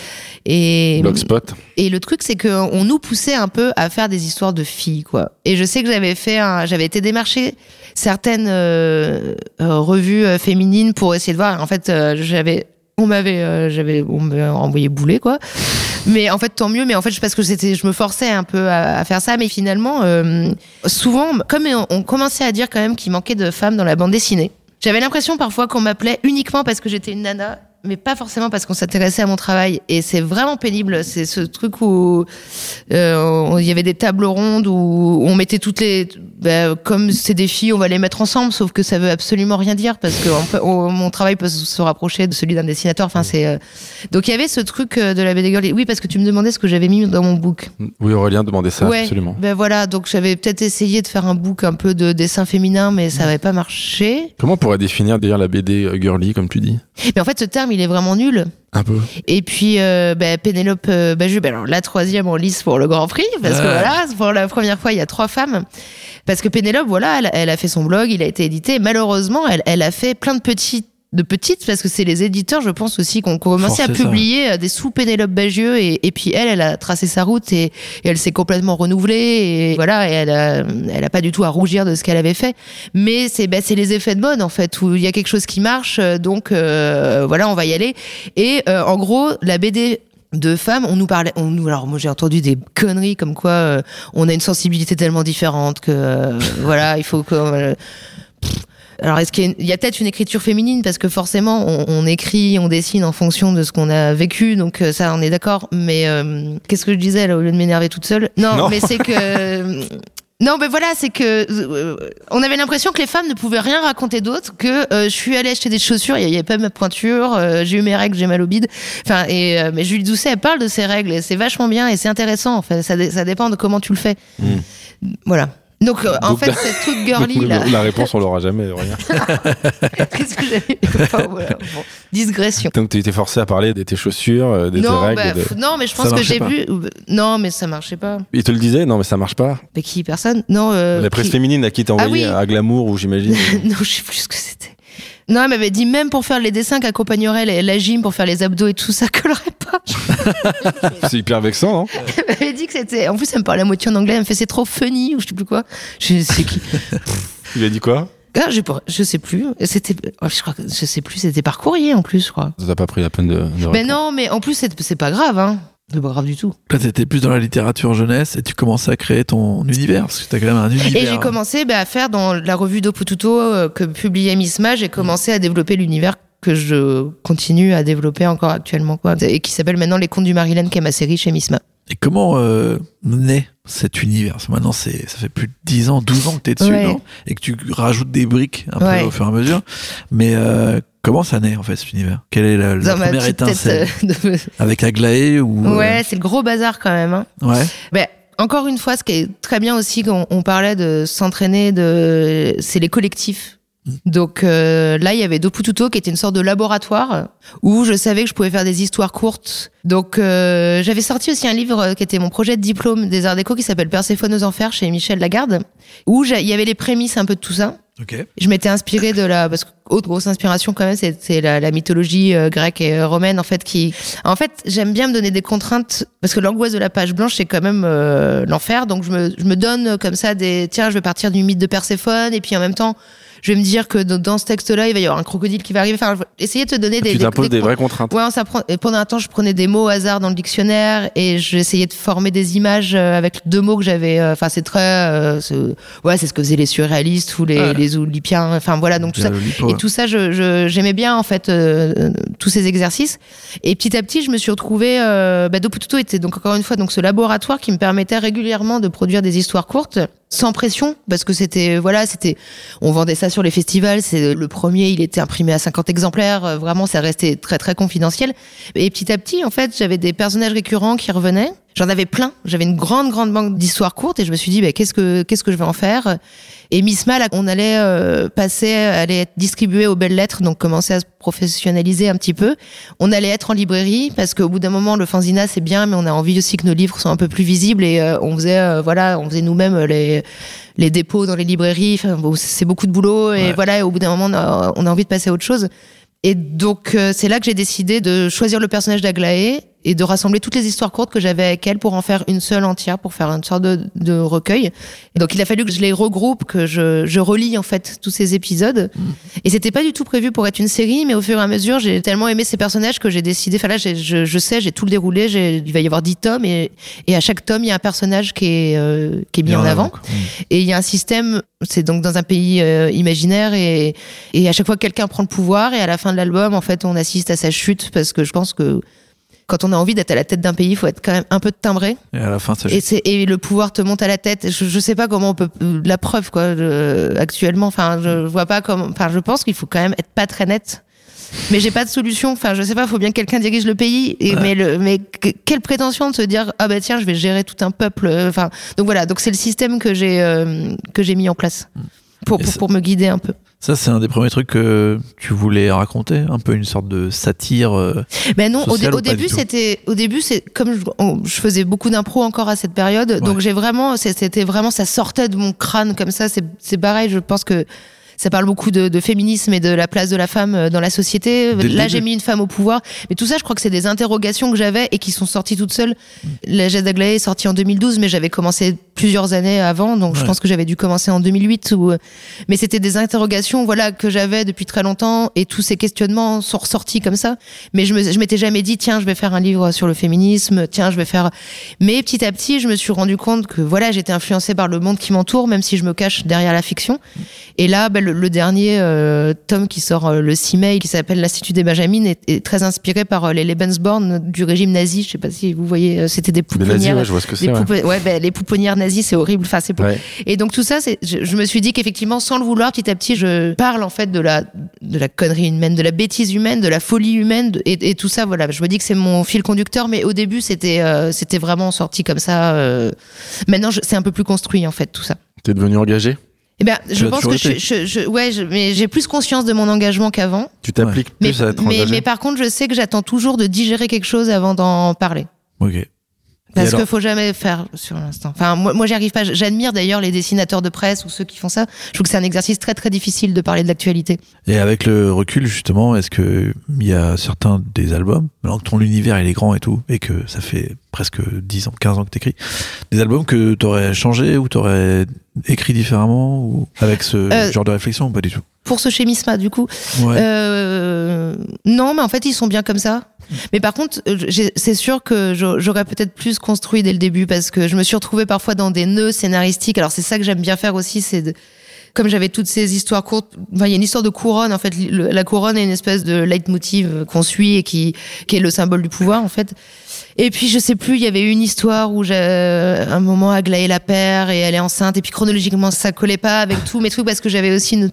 et Blogspot. et le truc, c'est qu'on nous poussait un peu à faire des histoires de filles, quoi. Et je sais que j'avais fait, un- j'avais été démarcher certaines euh, euh, revues euh, féminines pour essayer de voir. En fait, euh, j'avais, on m'avait, euh, j'avais, on envoyé bouler, quoi. Mais en fait, tant mieux. Mais en fait, je- parce que c'était, je me forçais un peu à, à faire ça. Mais finalement, euh, souvent, comme on, on commençait à dire quand même qu'il manquait de femmes dans la bande dessinée. J'avais l'impression parfois qu'on m'appelait uniquement parce que j'étais une nana mais pas forcément parce qu'on s'intéressait à mon travail. Et c'est vraiment pénible. C'est ce truc où euh, il y avait des tables rondes où on mettait toutes les, bah, comme c'est des filles, on va les mettre ensemble, sauf que ça veut absolument rien dire parce que on peut- on- mon travail peut se rapprocher de celui d'un dessinateur. Enfin, c'est euh, donc il y avait ce truc euh, de la BD Girl. Oui, parce que tu me demandais ce que j'avais mis dans mon book. Oui, Aurélien demandait ça, ouais, absolument. Ben voilà, donc j'avais peut-être essayé de faire un book un peu de dessin féminin, mais ça n'avait pas marché. Comment on pourrait définir d'ailleurs la BD girly, comme tu dis? Mais en fait, ce terme, il est vraiment nul. Un peu. Et puis euh, bah, Pénélope euh, Baju, bah, alors la troisième en lice pour le Grand Prix, parce que voilà, pour la première fois il y a trois femmes. Parce que Pénélope, voilà, elle, elle a fait son blog, il a été édité. Malheureusement, elle, elle a fait plein de petites de petites parce que c'est les éditeurs je pense aussi qui ont commencé à ça. publier euh, des sous Pénélope Bagieux et, et puis elle elle a tracé sa route et, et elle s'est complètement renouvelée et voilà et elle a, elle a pas du tout à rougir de ce qu'elle avait fait mais c'est bah, c'est les effets de mode en fait où il y a quelque chose qui marche euh, donc euh, voilà on va y aller et euh, en gros la BD de femmes, on nous parlait, on nous, alors moi j'ai entendu des conneries comme quoi euh, on a une sensibilité tellement différente que voilà il faut que. Alors est-ce qu'il y a, une- il y a peut-être une écriture féminine parce que forcément on, on écrit, on dessine en fonction de ce qu'on a vécu donc euh, ça on est d'accord mais euh, qu'est-ce que je disais là au lieu de m'énerver toute seule? Non, Non. mais c'est que (laughs) non, mais voilà, c'est que euh, on avait l'impression que les femmes ne pouvaient rien raconter d'autre que euh, je suis allée acheter des chaussures, il n'y avait pas ma pointure, euh, j'ai eu mes règles, j'ai mal au bide. Enfin, et mais Julie Doucet, elle parle de ses règles, et c'est vachement bien et c'est intéressant. En fait, ça, ça dépend de comment tu le fais. Voilà. Donc, euh, en Donc, fait, (laughs) cette truc girly là, La réponse, on l'aura jamais, Aurélien. (laughs) qu'est-ce que j'avais Enfin, voilà, bon. Digression. Donc, tu étais forcé à parler de tes chaussures, euh, de tes Non, règles. bah, de- non, mais je Ça pense que j'ai vu. Non, mais ça marchait pas. Il te le disait? Non, mais ça marche pas. Mais qui? Personne? Non. Euh, la presse qui- féminine à qui t'as envoyé Ah oui. à Glamour, ou j'imagine. (laughs) non, je sais plus ce que c'était. Non, elle m'avait dit même pour faire les dessins qu'accompagnerait la- la gym, pour faire les abdos et tout ça, collerait pas. (laughs) C'est hyper vexant, non Elle m'avait dit que c'était. En plus, elle me parlait à moitié en anglais. Elle me fait c'est trop funny ou je sais plus quoi. Je sais qui? (laughs) Il a dit quoi? Ah, je, je sais plus. C'était. oh, Je crois que je sais plus. C'était par courrier en plus, je crois. Ça t'a pas pris la peine de. de Mais répondre. non, mais en plus c'est pas grave, hein. C'est pas grave du tout. Là, t'étais plus dans la littérature jeunesse et tu commençais à créer ton univers parce que t'as quand même un univers. Et j'ai commencé bah, à faire dans la revue d'Opututo euh, que publiait Misma, j'ai commencé à développer l'univers que je continue à développer encore actuellement, quoi. Et qui s'appelle maintenant Les Contes du Marilyn, qui est ma série chez Misma. Et comment euh, naît cet univers? Maintenant, c'est, ça fait plus de 10 ans, 12 ans que t'es dessus, Ouais. non? Et que tu rajoutes des briques un Ouais. peu au fur et à mesure. Mais euh, comment ça naît, en fait, cet univers? Quelle est la, la première étincelle? euh, de- Avec Aglaé ou... euh, Ouais, c'est le gros bazar quand même. Hein. ouais. Ben, encore une fois, ce qui est très bien aussi quand on parlait de s'entraîner, de, c'est les collectifs. Donc euh, là, il y avait Dopututo qui était une sorte de laboratoire où je savais que je pouvais faire des histoires courtes. Donc euh, j'avais sorti aussi un livre qui était mon projet de diplôme des arts déco qui s'appelle Perséphone aux enfers chez Michel Lagarde, où il y avait les prémices un peu de tout ça. Ok. Je m'étais inspirée de la parce que autre grosse inspiration quand même c'est la, la mythologie euh, grecque et euh, romaine en fait qui en fait j'aime bien me donner des contraintes parce que l'angoisse de la page blanche c'est quand même euh, l'enfer donc je me je me donne comme ça des tiens je vais partir du mythe de Perséphone et puis en même temps je vais me dire que dans, ce texte-là il va y avoir un crocodile qui va arriver enfin je essayer de te donner des Tu t'imposes des con- vraies contraintes. Ouais, on s'apprend. Et pendant un temps, je prenais des mots au hasard dans le dictionnaire et j'essayais de former des images euh, avec deux mots que j'avais. euh, Enfin, c'est très. euh, ouais, c'est ce que faisaient les surréalistes ou les, Ouais. les Oulipiens. Enfin, voilà. Donc tout ça. Lipo, Et ouais. tout ça, je, je- j'aimais bien en fait euh, tous ces exercices. Et petit à petit, je me suis retrouvée. Euh, bah, Dopututo était donc encore une fois donc ce laboratoire qui me permettait régulièrement de produire des histoires courtes sans pression parce que c'était voilà c'était on vendait ça sur les festivals c'est le premier il était imprimé à 50 exemplaires euh, vraiment ça restait très très confidentiel. Et petit à petit en fait j'avais des personnages récurrents qui revenaient j'en avais plein j'avais une grande grande banque d'histoires courtes et je me suis dit bah, qu'est-ce que qu'est-ce que je vais en faire? Et Misma, là, on allait euh, passer, allait être distribué aux belles lettres, donc commencer à se professionnaliser un petit peu. On allait être en librairie parce qu'au bout d'un moment, le fanzina c'est bien, mais on a envie aussi que nos livres soient un peu plus visibles et euh, on faisait, euh, voilà, on faisait nous-mêmes les les dépôts dans les librairies. Enfin, bon, c'est beaucoup de boulot et Ouais. voilà. Et au bout d'un moment, on a, on a envie de passer à autre chose. Et donc euh, c'est là que j'ai décidé de choisir le personnage d'Aglaé et de rassembler toutes les histoires courtes que j'avais avec elle pour en faire une seule entière, pour faire une sorte de, de recueil. Et donc il a fallu que je les regroupe, que je, je relis en fait tous ces épisodes. Et c'était pas du tout prévu pour être une série, mais au fur et à mesure, j'ai tellement aimé ces personnages que j'ai décidé. Enfin là, je, je sais, j'ai tout le déroulé. Il va y avoir 10 tomes et, et à chaque tome, il y a un personnage qui est, euh, qui est mis en avant. Et il y a un système, c'est donc dans un pays euh, imaginaire et, et à chaque fois que quelqu'un prend le pouvoir et à la fin de l'album, en fait, on assiste à sa chute parce que je pense que quand on a envie d'être à la tête d'un pays, il faut être quand même un peu timbré. Et à la fin, Et, c'est, et le pouvoir te monte à la tête. Je, je sais pas comment on peut la preuve quoi. actuellement, enfin, je vois pas comment. Enfin, je pense qu'il faut quand même être pas très net. Mais j'ai pas de solution. Enfin, je sais pas. Faut bien que quelqu'un dirige le pays. Et, Mais le, mais que- quelle prétention de se dire ah bah tiens, je vais gérer tout un peuple. Enfin, donc voilà. Donc c'est le système que j'ai euh, que j'ai mis en place pour pour, ça- pour me guider un peu. Ça, c'est un des premiers trucs que tu voulais raconter, un peu une sorte de satire. euh, Ben non, au, dé- au début c'était au début c'est comme je, on- je faisais beaucoup d'impro encore à cette période, donc j'ai vraiment c'était vraiment ça sortait de mon crâne comme ça. C'est c'est pareil, je pense que ça parle beaucoup de, de féminisme et de la place de la femme euh, dans la société. Là, j'ai mis une femme au pouvoir, mais tout ça, je crois que c'est des interrogations que j'avais et qui sont sorties toutes seules. La Jade d'Aglaé est sortie en 2012, mais j'avais commencé plusieurs années avant, donc je pense que j'avais dû commencer en 2008. Ou... Mais c'était des interrogations, voilà, que j'avais depuis très longtemps et tous ces questionnements sont ressortis comme ça. Mais je me, je m'étais jamais dit, tiens, je vais faire un livre sur le féminisme, tiens, je vais faire. Mais petit à petit, je me suis rendu compte que voilà, j'étais influencée par le monde qui m'entoure, même si je me cache derrière la fiction. Et là, ben, le, le dernier euh, tome qui sort euh, le 6 mai, qui s'appelle L'Institut des Benjamines, est, est très inspiré par euh, les Lebensborn du régime nazi. Je sais pas si vous voyez, c'était des Les nazis, pouponnières. ouais, je vois ce que des c'est. ouais. poupe- ouais, ben, les pouponnières nazies, c'est horrible. Enfin, c'est et donc tout ça, je, je me suis dit qu'effectivement, sans le vouloir, petit à petit, je parle en fait de la de la connerie humaine, de la bêtise humaine, de la folie humaine, de- et, et tout ça. Voilà, je me dis que c'est mon fil conducteur, mais au début, c'était c'était vraiment sorti comme ça. Maintenant, c'est un peu plus construit en fait tout ça. T'es devenu engagé? Eh ben, je pense que je, je, je- ouais, je- mais j'ai plus conscience de mon engagement qu'avant. Tu t'appliques Mais, plus à être mais, engagé mais par contre, je sais que j'attends toujours de digérer quelque chose avant d'en parler. Ok. Parce alors qu'il faut jamais faire sur l'instant. Enfin, moi, moi j'y arrive pas. J'admire d'ailleurs les dessinateurs de presse ou ceux qui font ça. Je trouve que c'est un exercice très très difficile de parler de l'actualité. Et avec le recul, justement, est-ce que il y a certains des albums, alors que ton univers il est grand et tout, et que ça fait presque 10 ans, 15 ans que t'écris, des albums que t'aurais changé ou t'aurais écrit différemment ou avec ce Euh, genre de réflexion ou pas du tout? Pour ce schémisme du coup, Ouais. euh, non, mais en fait ils sont bien comme ça. Mais par contre, euh, c'est sûr que j'a- j'aurais peut-être plus construit dès le début parce que je me suis retrouvée parfois dans des nœuds scénaristiques. Alors c'est ça que j'aime bien faire aussi, c'est de- comme j'avais toutes ces histoires courtes, enfin, il y a une histoire de couronne en fait. La couronne est une espèce de leitmotiv qu'on suit et qui, qui est le symbole du pouvoir en fait. Et puis je sais plus, il y avait une histoire où j'ai un moment Aglaé la père et elle est enceinte. Et puis chronologiquement ça collait pas avec tous mes trucs parce que j'avais aussi une-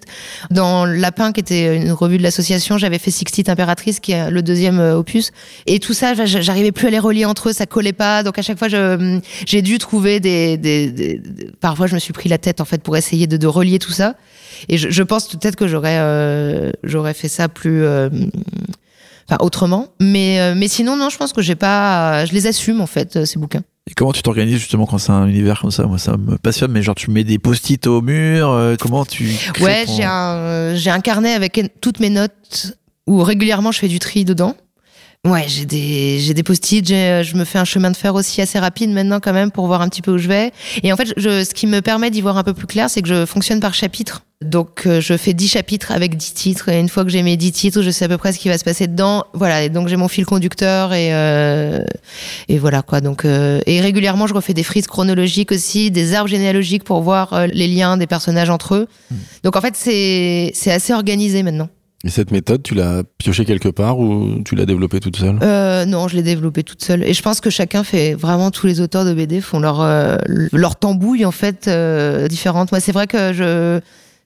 dans Lapin qui était une revue de l'association, j'avais fait Sixtite impératrice qui est le deuxième euh, opus. Et tout ça j'a- j'arrivais plus à les relier entre eux, ça collait pas. Donc à chaque fois j'ai dû trouver des, des- des- parfois je me suis pris la tête en fait pour essayer de, de relier tout ça. Et je, je pense peut-être que j'aurais euh, j'aurais fait ça plus euh, enfin autrement. Mais euh, mais sinon non je pense que j'ai pas je les assume en fait euh, ces bouquins. Et comment tu t'organises justement quand c'est un univers comme ça? Moi, ça me passionne, mais genre tu mets des post-it au mur, euh, comment tu ouais ton- j'ai un euh, j'ai un carnet avec toutes mes notes où régulièrement je fais du tri dedans Ouais, j'ai des j'ai des post-it, euh, je me fais un chemin de fer aussi assez rapide maintenant quand même pour voir un petit peu où je vais. Et en fait, je, ce qui me permet d'y voir un peu plus clair, c'est que je fonctionne par chapitre. Donc euh, je fais 10 chapitres avec 10 titres et une fois que j'ai mes 10 titres, je sais à peu près ce qui va se passer dedans. Voilà, et donc j'ai mon fil conducteur et euh, et voilà quoi. Donc euh, et régulièrement, je refais des frises chronologiques aussi, des arbres généalogiques pour voir euh, les liens des personnages entre eux. Donc en fait, c'est c'est assez organisé maintenant. Et cette méthode, tu l'as piochée quelque part ou tu l'as développée toute seule? Euh, non, je l'ai développé toute seule. Et je pense que chacun fait vraiment tous les auteurs de BD font leur euh, leur tambouille en fait euh, différente. Moi, c'est vrai que je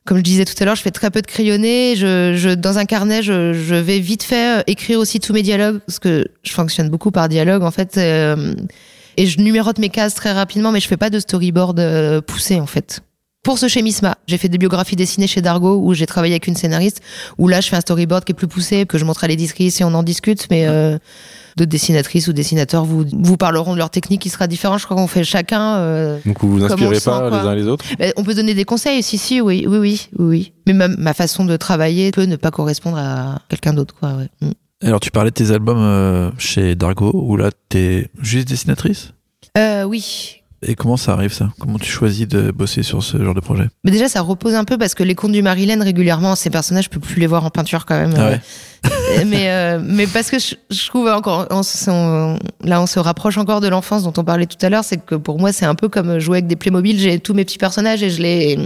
comme je disais tout à l'heure, je fais très peu de crayonner. Je, je dans un carnet, je, je vais vite fait euh, écrire aussi tous mes dialogues parce que je fonctionne beaucoup par dialogue en fait. euh, et je numérote mes cases très rapidement, mais je fais pas de storyboard euh, poussé en fait. Pour ce chez Misma, j'ai fait des biographies dessinées chez Dargo où j'ai travaillé avec une scénariste où là je fais un storyboard qui est plus poussé que je montre à l'éditrice et on en discute mais euh, d'autres dessinatrices ou dessinateurs vous vous parleront de leur technique qui sera différente je crois qu'on fait chacun euh, Donc vous vous inspirez sent, pas les uns les autres? Ben, on peut donner des conseils si si oui oui oui oui, oui. mais ma, ma façon de travailler peut ne pas correspondre à quelqu'un d'autre quoi ouais. Mm. Alors, tu parlais de tes albums euh, chez Dargo, où là, t'es juste dessinatrice? Euh, oui. Et comment ça arrive, ça? Comment tu choisis de bosser sur ce genre de projet? Mais déjà, ça repose un peu parce que les contes du Marilyn, régulièrement, ces personnages, je peux plus les voir en peinture quand même. Ah Euh, ouais? (laughs) mais, euh, mais parce que je, je trouve encore, on, s- on- là, on se rapproche encore de l'enfance dont on parlait tout à l'heure. C'est que pour moi, c'est un peu comme jouer avec des Playmobil. J'ai tous mes petits personnages et je les,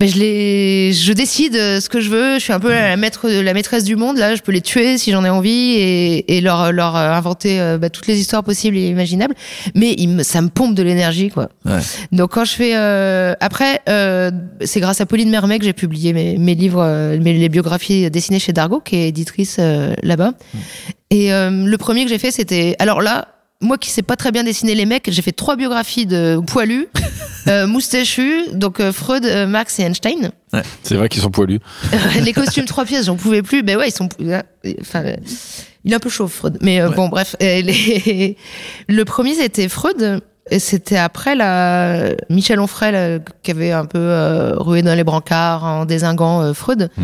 ben, je les, je décide euh, ce que je veux. Je suis un peu la maître, la maîtresse du monde. Là, je peux les tuer si j'en ai envie et, et leur, leur euh, inventer bah, toutes les histoires possibles et imaginables. Mais il me- ça me pompe de l'énergie, quoi. Ouais. Donc quand je fais euh, après, euh, c'est grâce à Pauline Mermet que j'ai publié mes, mes livres, mes, les biographies dessinées chez Dargo, qui est éditrice euh, là-bas. Et euh, le premier que j'ai fait, c'était alors là. Moi qui sais pas très bien dessiner les mecs, j'ai fait trois biographies de poilus, (laughs) euh, moustachus, donc euh, Freud, euh, Marx et Einstein. C'est vrai qu'ils sont poilus. les (laughs) costumes trois pièces, j'en pouvais plus. Ben ouais, ils sont. Enfin, euh, il est un peu chaud, Freud. Mais euh, Ouais. bon, bref. Euh, les- (laughs) Le premier, c'était Freud. Et c'était après la Michel Onfray là, qui avait un peu euh, rué dans les brancards en désinguant euh, Freud. Mm.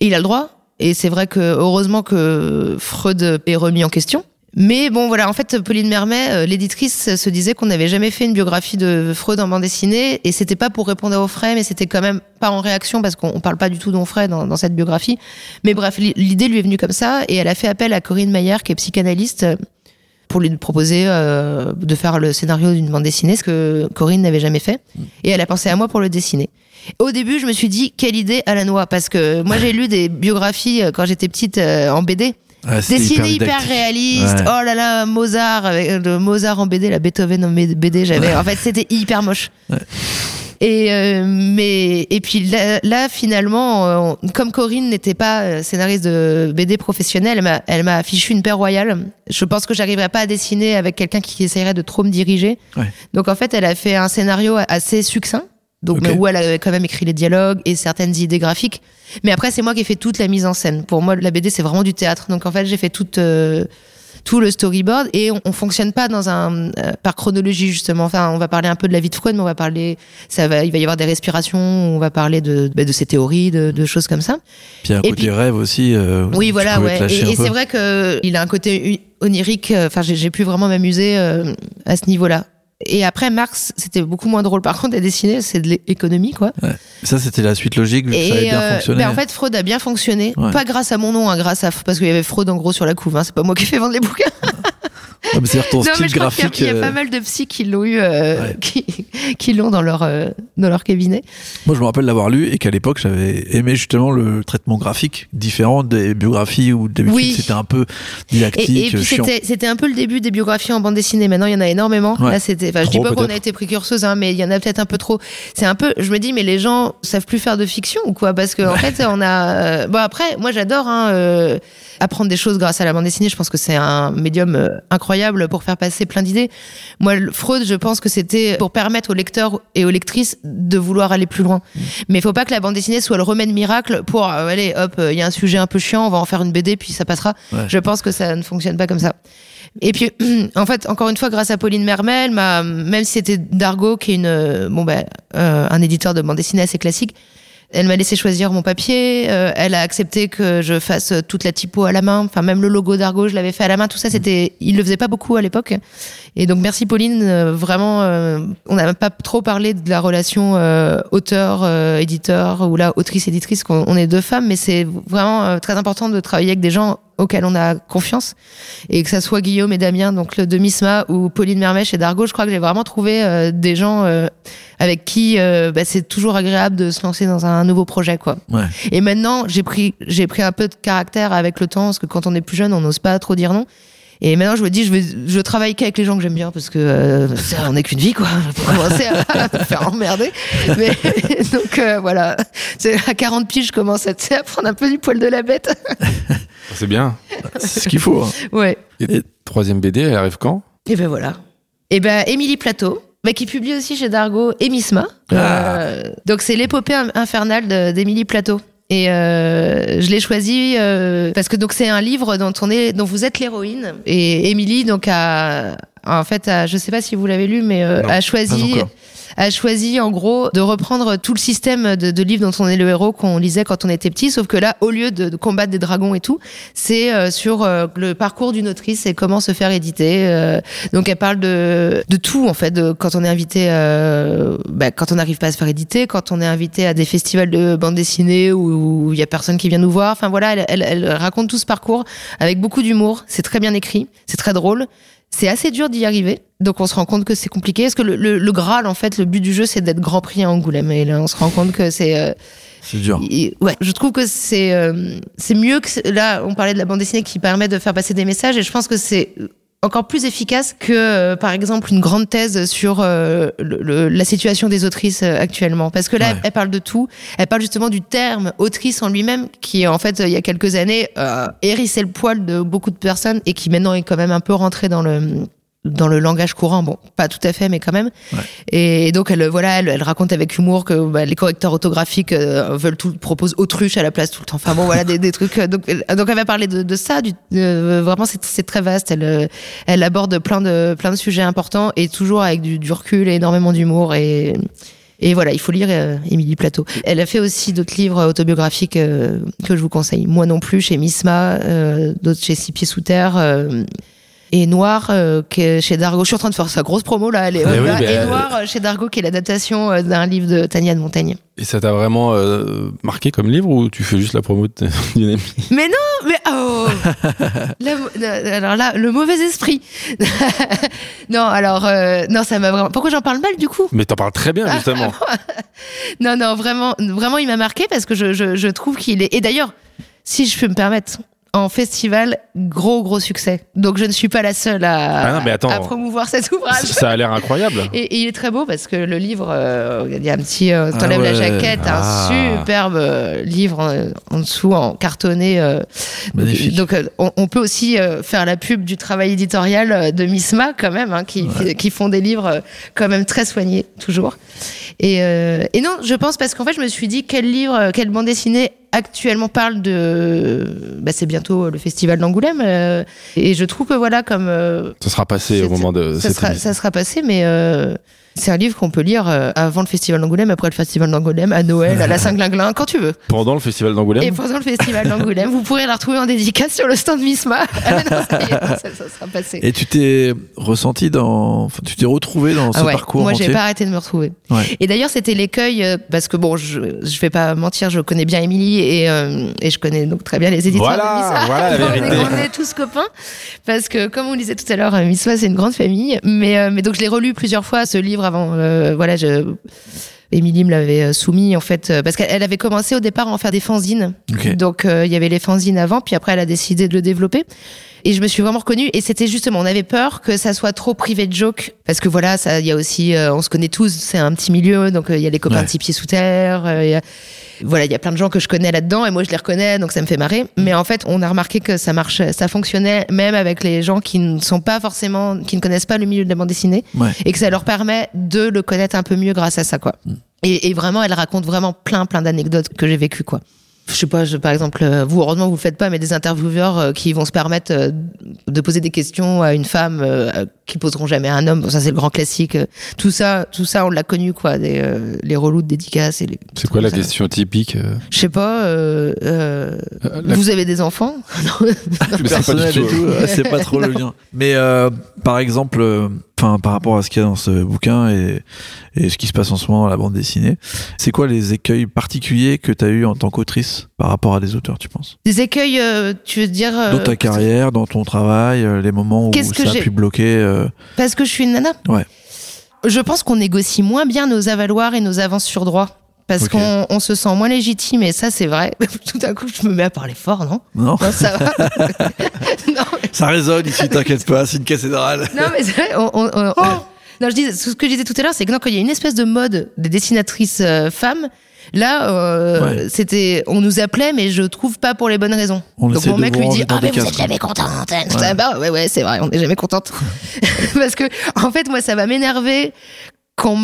Et il a le droit. Et c'est vrai que heureusement que Freud est remis en question. Mais bon, voilà, en fait, Pauline Mermet, euh, l'éditrice, se disait qu'on n'avait jamais fait une biographie de Freud en bande dessinée, et c'était pas pour répondre à Offray, mais c'était quand même pas en réaction, parce qu'on on parle pas du tout d'Onfray dans, dans cette biographie. Mais bref, li- l'idée lui est venue comme ça, et elle a fait appel à Corinne Mayer, qui est psychanalyste, pour lui proposer euh, de faire le scénario d'une bande dessinée, ce que Corinne n'avait jamais fait. Et elle a pensé à moi pour le dessiner. Au début, je me suis dit, quelle idée à la noix, parce que moi j'ai lu des biographies euh, quand j'étais petite en BD, Dessiné hyper, réaliste. Ouais. Oh là là, Mozart, avec euh, le Mozart en BD, la Beethoven en BD, j'avais. En fait, c'était hyper moche. Ouais. Et euh, mais et puis là, là, finalement, euh, on- comme Corinne n'était pas euh, scénariste de BD professionnelle, elle m'a elle m'a affiché une paire royale. Je pense que j'arriverais pas à dessiner avec quelqu'un qui essayerait de trop me diriger. Donc en fait, elle a fait un scénario assez succinct. Donc Ok. mais où elle a quand même écrit les dialogues et certaines idées graphiques. Mais après, c'est moi qui ai fait toute la mise en scène. Pour moi, la BD, c'est vraiment du théâtre. Donc en fait, j'ai fait toute, euh, tout le storyboard et on, on fonctionne pas dans un euh, par chronologie justement. Enfin, on va parler un peu de la vie de Freud, mais on va parler, ça va, il va y avoir des respirations, on va parler de bah, de ses théories, de, de choses comme ça. Puis il y a un Et côté puis- rêve aussi. euh, Oui, voilà, ouais. Et, et c'est vrai que il a un côté onirique. euh, Enfin, j'ai j'ai pu vraiment m'amuser euh, à ce niveau-là. Et après, Marx, c'était beaucoup moins drôle. Par contre, à dessiner, c'est de l'économie, quoi. Ça, c'était la suite logique, vu que ça avait bien euh, fonctionné. ben, en fait, Freud a bien fonctionné. Ouais. Pas grâce à mon nom, hein, grâce à parce qu'il y avait Freud en gros sur la couve. Hein. C'est pas moi qui ai fait vendre les bouquins. (laughs) Ouais, mais C'est-à-dire ton non, style mais je crois qu'il y a- graphique. il y, a euh, pas mal de psys qui l'ont eu, euh, Ouais. (laughs) qui, qui l'ont dans leur euh, dans leur cabinet. Moi, je me rappelle l'avoir lu et qu'à l'époque, j'avais aimé justement le traitement graphique différent des biographies où d'habitude Oui. c'était un peu didactique, et puis c'était c'était un peu le début des biographies en bande dessinée. Maintenant, il y en a énormément. Là, c'était. Enfin, je dis pas qu'on a été précurseuse, hein, mais il y en a peut-être un peu trop. C'est un peu. Je me dis, mais les gens savent plus faire de fiction ou quoi? Parce que en fait, on a. euh, Bon après, moi, j'adore hein, euh, apprendre des choses grâce à la bande dessinée. Je pense que c'est un médium euh, incroyable pour faire passer plein d'idées. Moi, Freud, je pense que c'était pour permettre aux lecteurs et aux lectrices de vouloir aller plus loin. Mais il faut pas que la bande dessinée soit le remède miracle pour euh, allez, hop, il y a un sujet un peu chiant, on va en faire une BD puis ça passera. Ouais. Je pense que ça ne fonctionne pas comme ça. Et puis, (clears throat) en fait, encore une fois, grâce à Pauline Mermel, m'a- même si c'était Dargo, qui est une, euh, bon, bah, euh, un éditeur de bande dessinée assez classique, elle m'a laissé choisir mon papier. euh, elle a accepté que je fasse toute la typo à la main. Enfin, même le logo d'Argo, je l'avais fait à la main. Tout ça, c'était, il le faisait pas beaucoup à l'époque. Et donc, merci Pauline. euh, vraiment, euh, on n'a pas trop parlé de la relation euh, auteur-éditeur ou là autrice-éditrice. qu'on on est deux femmes, mais c'est vraiment euh, très important de travailler avec des gens auxquels on a confiance et que ça soit Guillaume et Damien, donc le de Misma ou Pauline Mermèche et Dargo, je crois que j'ai vraiment trouvé euh, des gens euh, avec qui euh, bah, c'est toujours agréable de se lancer dans un nouveau projet, quoi. Ouais. Et maintenant, j'ai pris, j'ai pris un peu de caractère avec le temps, parce que quand on est plus jeune, on n'ose pas trop dire non. Et maintenant, je me dis, je vais, je travaille qu'avec les gens que j'aime bien, parce que euh, ça, on n'est qu'une vie, quoi. Pas commencer à, me (laughs) faire emmerder. Mais, (laughs) donc euh, voilà, c'est à 40 piges, je commence à, à prendre un peu du poil de la bête. (laughs) C'est bien. C'est ce qu'il faut. hein. Ouais. Et troisième BD, elle arrive quand? Et ben voilà. Et ben Émilie Plateau, bah, qui publie aussi chez Dargo et Misma. Ah. Euh, donc c'est l'épopée infernale de- d'Émilie Plateau. Et euh, je l'ai choisi euh, parce que donc c'est un livre dont on est, dont vous êtes l'héroïne. Et Émilie donc a en fait, a- je sais pas si vous l'avez lu, mais euh, Non, a choisi, a choisi en gros de reprendre tout le système de, de livres dont on est le héros qu'on lisait quand on était petit, sauf que là, au lieu de, de combattre des dragons et tout, c'est euh, sur euh, le parcours d'une autrice et comment se faire éditer. euh, donc elle parle de, de tout en fait, de quand on est invité, euh, bah, quand on n'arrive pas à se faire éditer, quand on est invité à des festivals de bande dessinée où où il y a personne qui vient nous voir. Enfin voilà, elle, elle, elle raconte tout ce parcours avec beaucoup d'humour. C'est très bien écrit, c'est très drôle. C'est assez dur d'y arriver, donc on se rend compte que c'est compliqué. Parce que le, le, le Graal, en fait, le but du jeu, c'est d'être Grand Prix à Angoulême? Et là, on se rend compte que c'est, euh, C'est dur. et- ouais, je trouve que c'est euh, c'est mieux que là. On parlait de la bande dessinée qui permet de faire passer des messages, et je pense que c'est encore plus efficace que, euh, par exemple, une grande thèse sur euh, le- le- la situation des autrices euh, actuellement. Parce que là, Ouais. elle, elle parle de tout. Elle parle justement du terme autrice en lui-même, qui en fait, euh, il y a quelques années, euh, hérissait le poil de beaucoup de personnes et qui maintenant est quand même un peu rentré dans le dans le langage courant, bon, pas tout à fait, mais quand même. Ouais. Et donc, elle, voilà, elle, elle raconte avec humour que bah, les correcteurs orthographiques euh, veulent tout, proposent autruche à la place tout le temps. Enfin bon, voilà, des, des trucs. euh, Donc, elle, donc, elle va parler de, de ça. Du, euh, vraiment, c'est c'est très vaste. Elle, euh, elle aborde plein de plein de sujets importants et toujours avec du, du recul et énormément d'humour et et voilà, il faut lire euh, Émilie Plateau. Elle a fait aussi d'autres livres autobiographiques euh, que je vous conseille. Moi non plus, chez Misma, euh, d'autres chez Six Pieds Sous Terre. Euh, et Noir, euh, qui est chez Dargo. Je suis en train de faire sa grosse promo là. Elle est, Eh oui, là. mais et elle- Noir euh, chez Dargo, qui est l'adaptation euh, d'un livre de Tania de Montaigne. Et ça t'a vraiment euh, marqué comme livre ou tu fais juste la promo de- d'une amie (laughs) Mais non, mais oh (laughs) La- Alors là, le mauvais esprit. (laughs) non, alors euh, non, ça m'a vraiment. Pourquoi j'en parle mal du coup? Mais t'en parles très bien justement. Non, non, vraiment, vraiment, il m'a marqué parce que je, je, je trouve qu'il est. Et d'ailleurs, si je peux me permettre, en festival, gros, gros succès. Donc je ne suis pas la seule à, Ah non, mais attends. à promouvoir cet ouvrage. Ça a l'air incroyable. Et, et il est très beau parce que le livre, euh, il y a un petit, euh, t'enlèves Ah la ouais. jaquette, Ah. un superbe euh, livre en, en dessous en cartonné. euh, Magnifique. donc euh, on, on peut aussi euh, faire la pub du travail éditorial euh, de Misma quand même, hein, qui, qui font des livres euh, quand même très soignés toujours. Et, euh, et non, je pense parce qu'en fait je me suis dit quel livre, euh, quelle bande dessinée actuellement parle de, bah, c'est bientôt le festival d'Angoulême euh, et je trouve que voilà comme euh, Ça sera passé au moment de ça cette sera, ça sera passé, mais euh, c'est un livre qu'on peut lire euh, avant le festival d'Angoulême, après le festival d'Angoulême, à Noël, à la (laughs) Saint-Glinglin, quand tu veux. Pendant le festival d'Angoulême. Et pendant le festival d'Angoulême, vous pourrez la retrouver en dédicace sur le stand Misma. Ah, mais (laughs) non, ça, y est, ça, ça sera passé. Et tu t'es ressenti dans. Enfin, tu t'es retrouvé dans ce Ah ouais, parcours moi, j'ai pas arrêté de me retrouver. Ouais. Et d'ailleurs, c'était l'écueil euh, parce que bon, je, je vais pas mentir, je connais bien Émilie et, euh, et je connais donc très bien les éditeurs Voilà, de Misma. voilà la (laughs) on, est, vérité. on est tous copains parce que comme on disait tout à l'heure, Misma c'est une grande famille. Mais euh, mais donc je l'ai relu plusieurs fois ce livre avant. euh, voilà, je Émilie me l'avait euh, soumis en fait euh, parce qu'elle elle avait commencé au départ à en faire des fanzines. Donc euh, il y avait les fanzines avant, puis après elle a décidé de le développer. Et je me suis vraiment reconnue. Et c'était justement, on avait peur que ça soit trop privé de joke, parce que voilà, ça, il y a aussi, euh, on se connaît tous, c'est un petit milieu, donc euh, il y a les copains Ouais. de six pieds sous terre. y a- voilà, il y a plein de gens que je connais là-dedans, et moi je les reconnais, donc ça me fait marrer. Mais en fait, on a remarqué que ça marchait, ça fonctionnait même avec les gens qui ne sont pas forcément, qui ne connaissent pas le milieu de la bande dessinée, Ouais. et que ça leur permet de le connaître un peu mieux grâce à ça, quoi. Et, et vraiment, elle raconte vraiment plein, plein d'anecdotes que j'ai vécues, quoi. Je sais pas, je- par exemple, euh, vous, heureusement, vous le faites pas, mais des intervieweurs euh, qui vont se permettre euh, de poser des questions à une femme euh, euh, qui poseront jamais à un homme. Bon, ça, c'est le grand classique. Tout ça, tout ça, on l'a connu, quoi. Des, euh, les relous de dédicaces et les. C'est quoi la ça. question typique euh, Je sais pas. Euh, euh, Euh, la- Vous avez des enfants (laughs) Non. Du personnel tout. et tout, (laughs) c'est pas trop le lien. Mais euh, par exemple, euh, enfin par rapport à ce qu'il y a dans ce bouquin et, et ce qui se passe en ce moment dans la bande dessinée, c'est quoi les écueils particuliers que tu as eu en tant qu'autrice par rapport à des auteurs, tu penses? Des écueils, euh, tu veux dire euh, Dans ta carrière, dans ton travail, euh, les moments où ça a pu bloquer. Parce que je suis une nana Ouais. Je pense qu'on négocie moins bien nos avaloirs et nos avances sur droit. Parce qu'on on se sent moins légitime, et ça, c'est vrai. (laughs) Tout d'un coup, je me mets à parler fort, non? Non, Non, ça va. (laughs) non, ça résonne ici, t'inquiète pas, c'est une cathédrale. (laughs) non, mais c'est vrai, on- on- on- Non, je dis, ce que je disais tout à l'heure, c'est que non, quand il y a une espèce de mode des dessinatrices euh, femmes, là, euh, Ouais. c'était, on nous appelait, mais je trouve pas pour les bonnes raisons. On Donc mon mec lui dit, ah mais vous êtes jamais contente. Ouais. dis, bah ouais, ouais, c'est vrai, on n'est jamais contente. Parce que, en fait, moi, ça va m'énerver quand,